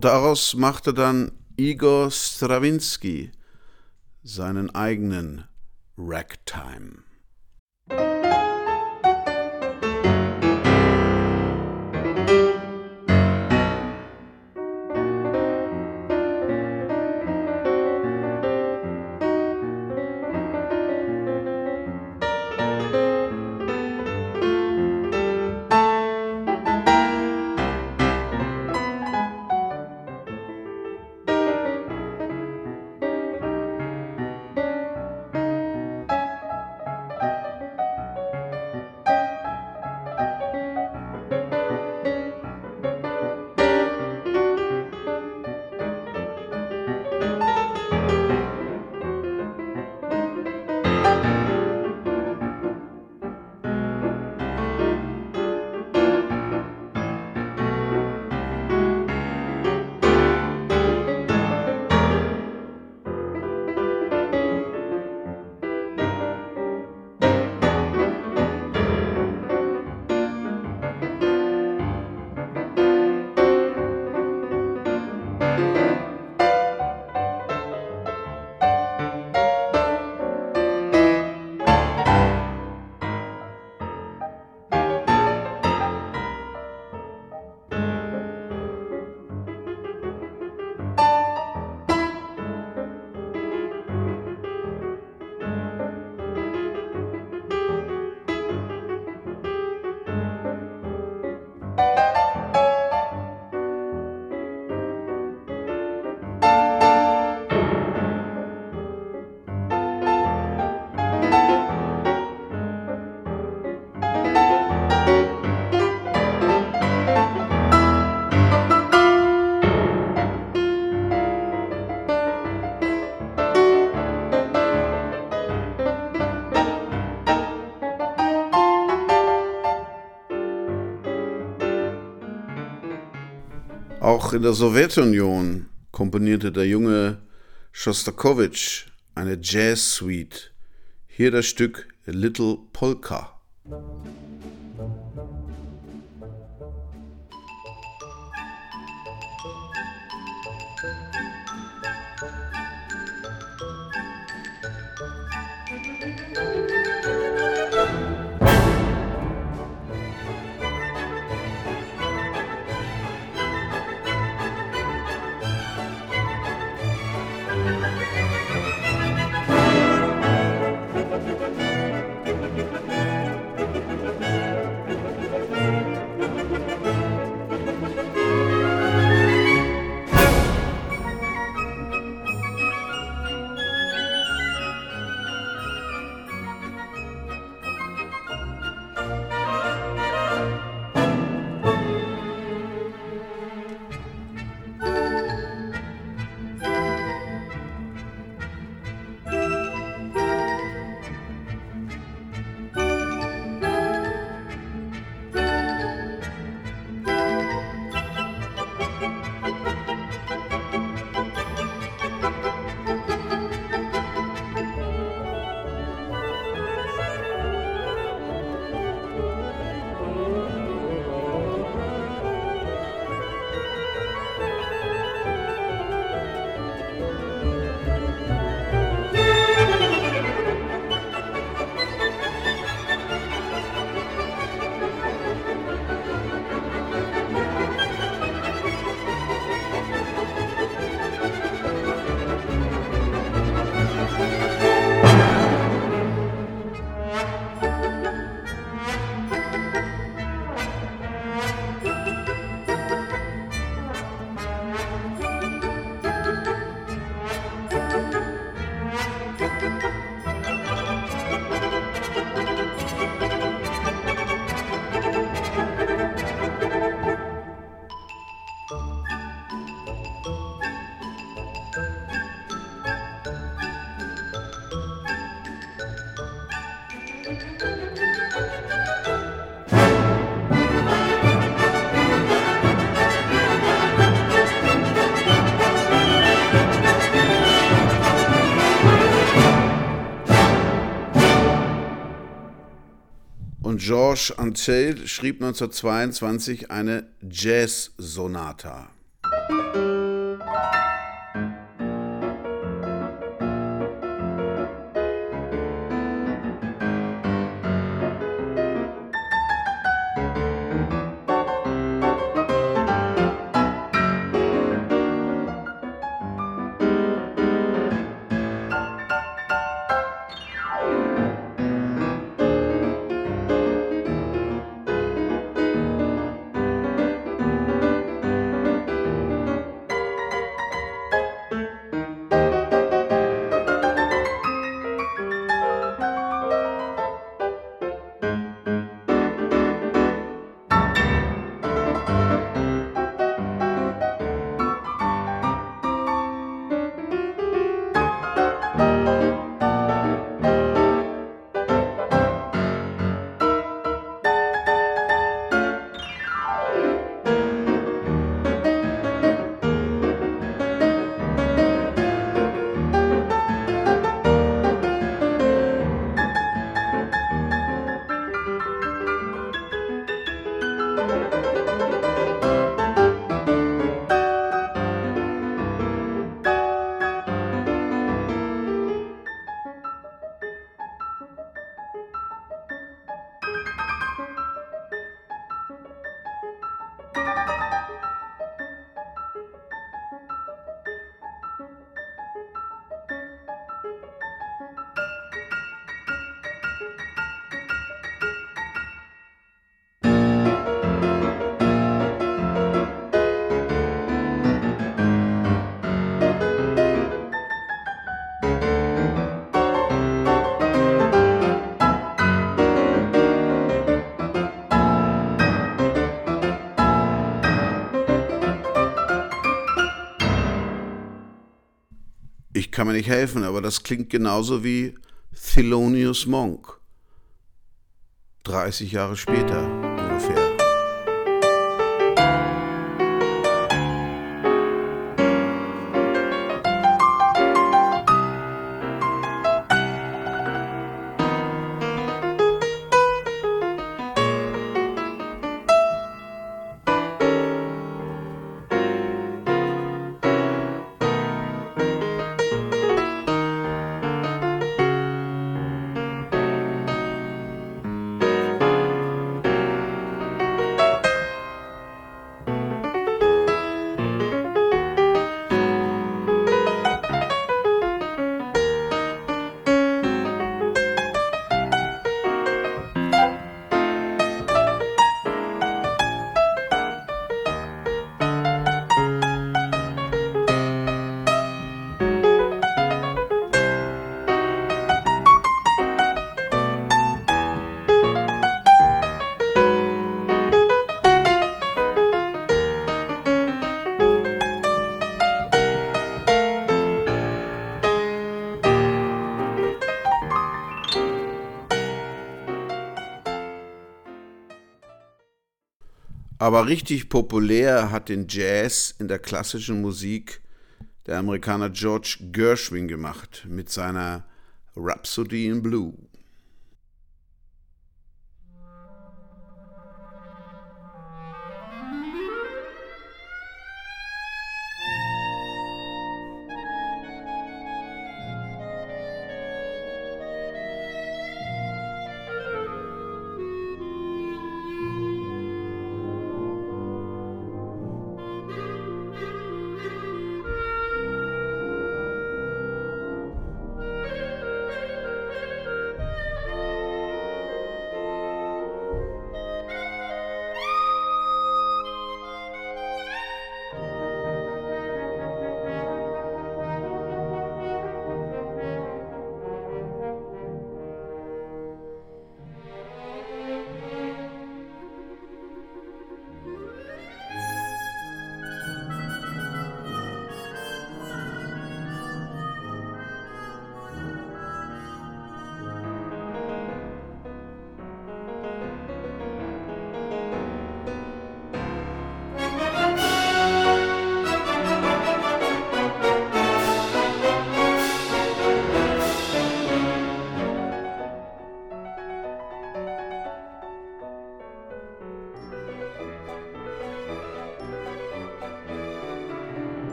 [SPEAKER 1] Und daraus machte dann Igor Strawinski seinen eigenen Ragtime. Auch in der Sowjetunion komponierte der junge Schostakowitsch eine Jazz-Suite. Hier das Stück Little Polka. Georges Antel schrieb 1922 eine Jazz-Sonata. Mir nicht helfen, aber das klingt genauso wie Thelonious Monk. 30 Jahre später ungefähr. Aber richtig populär hat den Jazz in der klassischen Musik der Amerikaner George Gershwin gemacht mit seiner Rhapsody in Blue.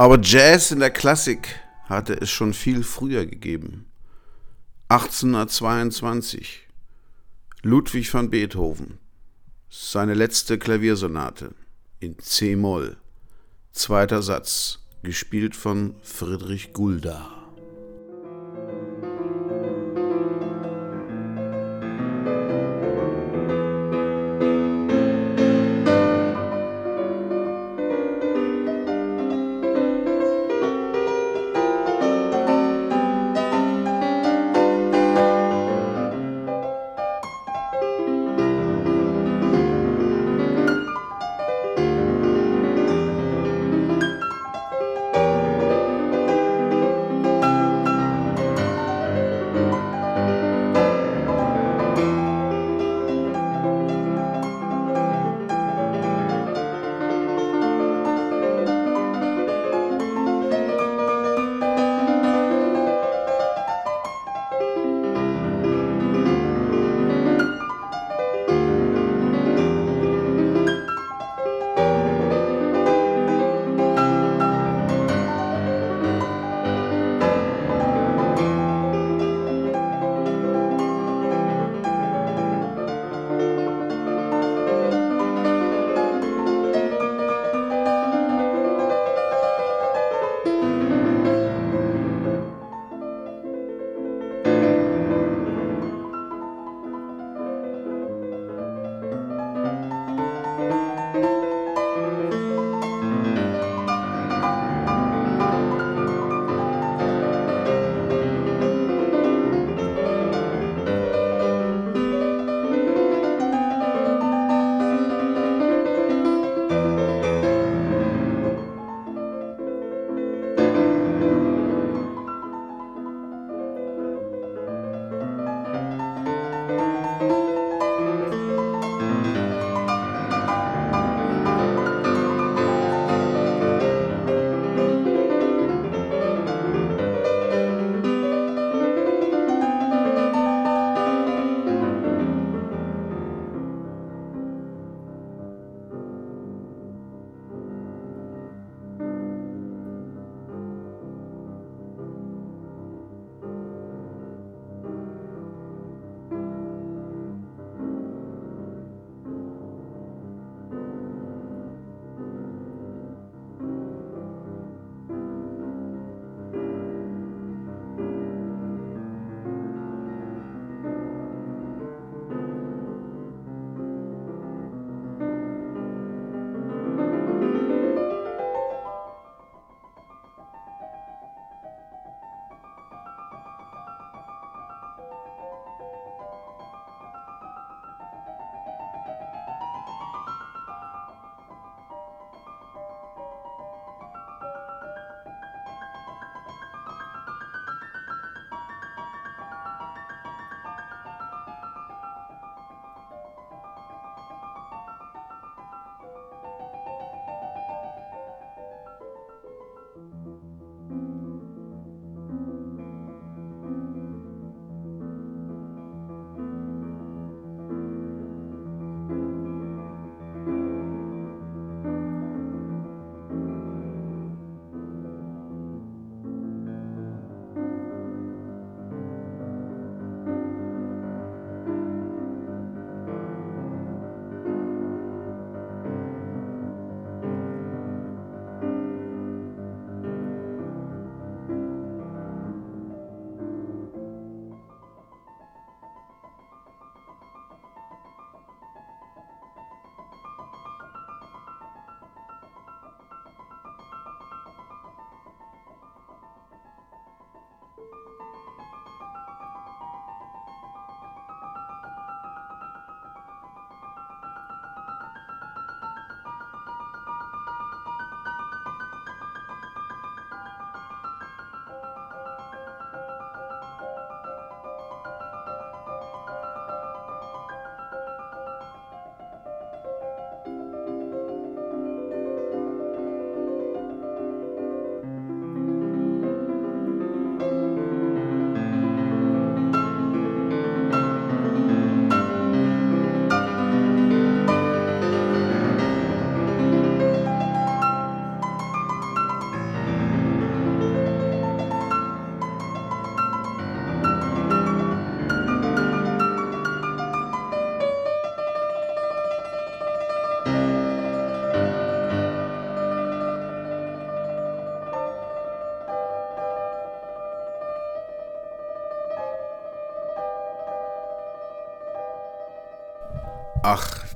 [SPEAKER 1] Aber Jazz in der Klassik hatte es schon viel früher gegeben. 1822. Ludwig van Beethoven. Seine letzte Klaviersonate in C-Moll. Zweiter Satz, gespielt von Friedrich Gulda.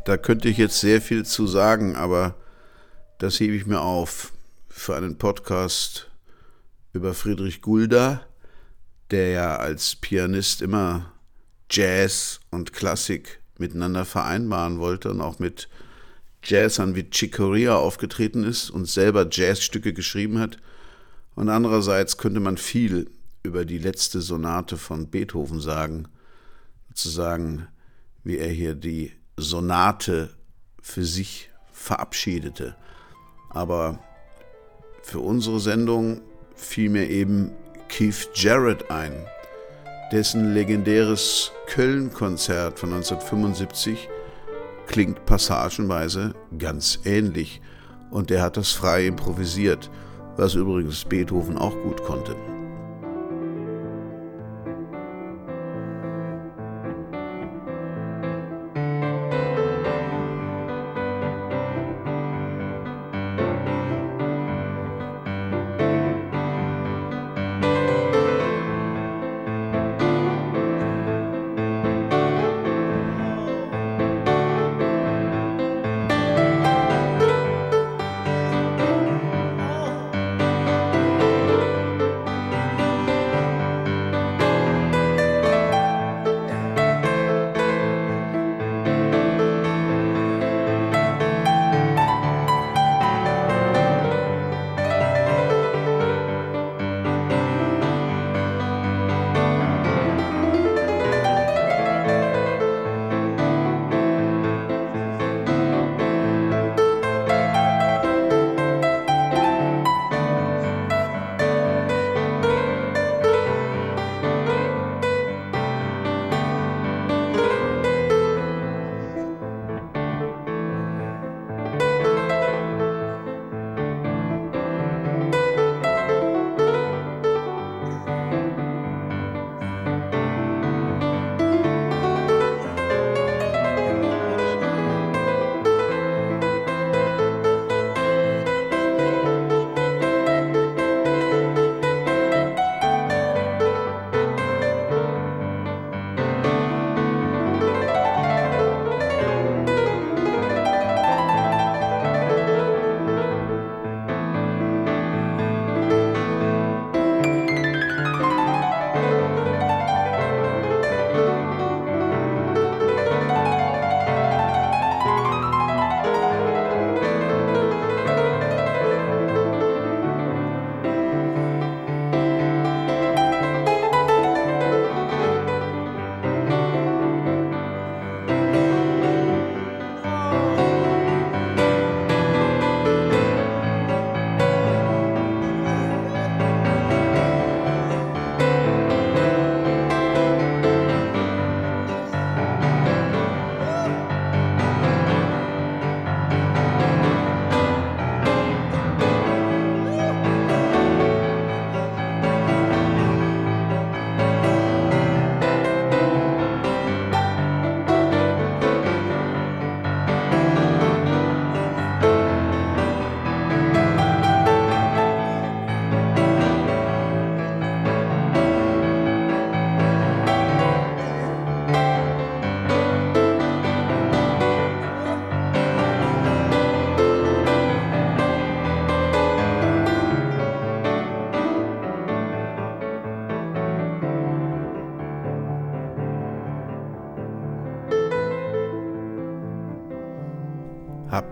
[SPEAKER 1] Da könnte ich jetzt sehr viel zu sagen, aber das hebe ich mir auf für einen Podcast über Friedrich Gulda, der ja als Pianist immer Jazz und Klassik miteinander vereinbaren wollte und auch mit Jazzern wie Chick Corea aufgetreten ist und selber Jazzstücke geschrieben hat. Und andererseits könnte man viel über die letzte Sonate von Beethoven sagen, sozusagen, wie er hier die Sonate für sich verabschiedete. Aber für unsere Sendung fiel mir eben Keith Jarrett ein, dessen legendäres Köln-Konzert von 1975 klingt passagenweise ganz ähnlich. Und er hat das frei improvisiert, was übrigens Beethoven auch gut konnte.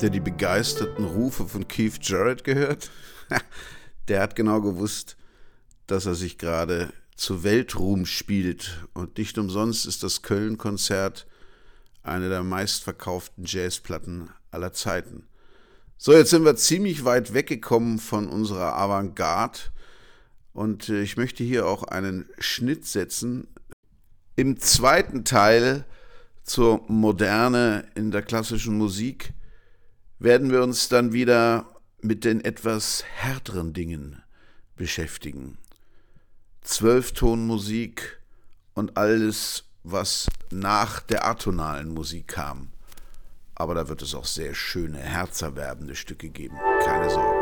[SPEAKER 1] Habt ihr die begeisterten Rufe von Keith Jarrett gehört? Der hat genau gewusst, dass er sich gerade zu Weltruhm spielt. Und nicht umsonst ist das Köln-Konzert eine der meistverkauften Jazzplatten aller Zeiten. So, jetzt sind wir ziemlich weit weggekommen von unserer Avantgarde. Und äh, ich möchte hier auch einen Schnitt setzen. Im zweiten Teil zur Moderne in der klassischen Musik werden wir uns dann wieder mit den etwas härteren Dingen beschäftigen. Zwölftonmusik und alles, was nach der atonalen Musik kam. Aber da wird es auch sehr schöne, herzerwerbende Stücke geben. Keine Sorge.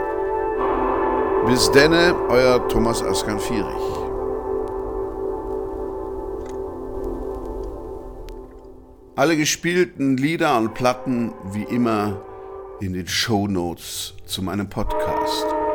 [SPEAKER 1] Bis denne, euer Thomas Askan Fierich. Alle gespielten Lieder und Platten wie immer in den Show Notes zu meinem Podcast.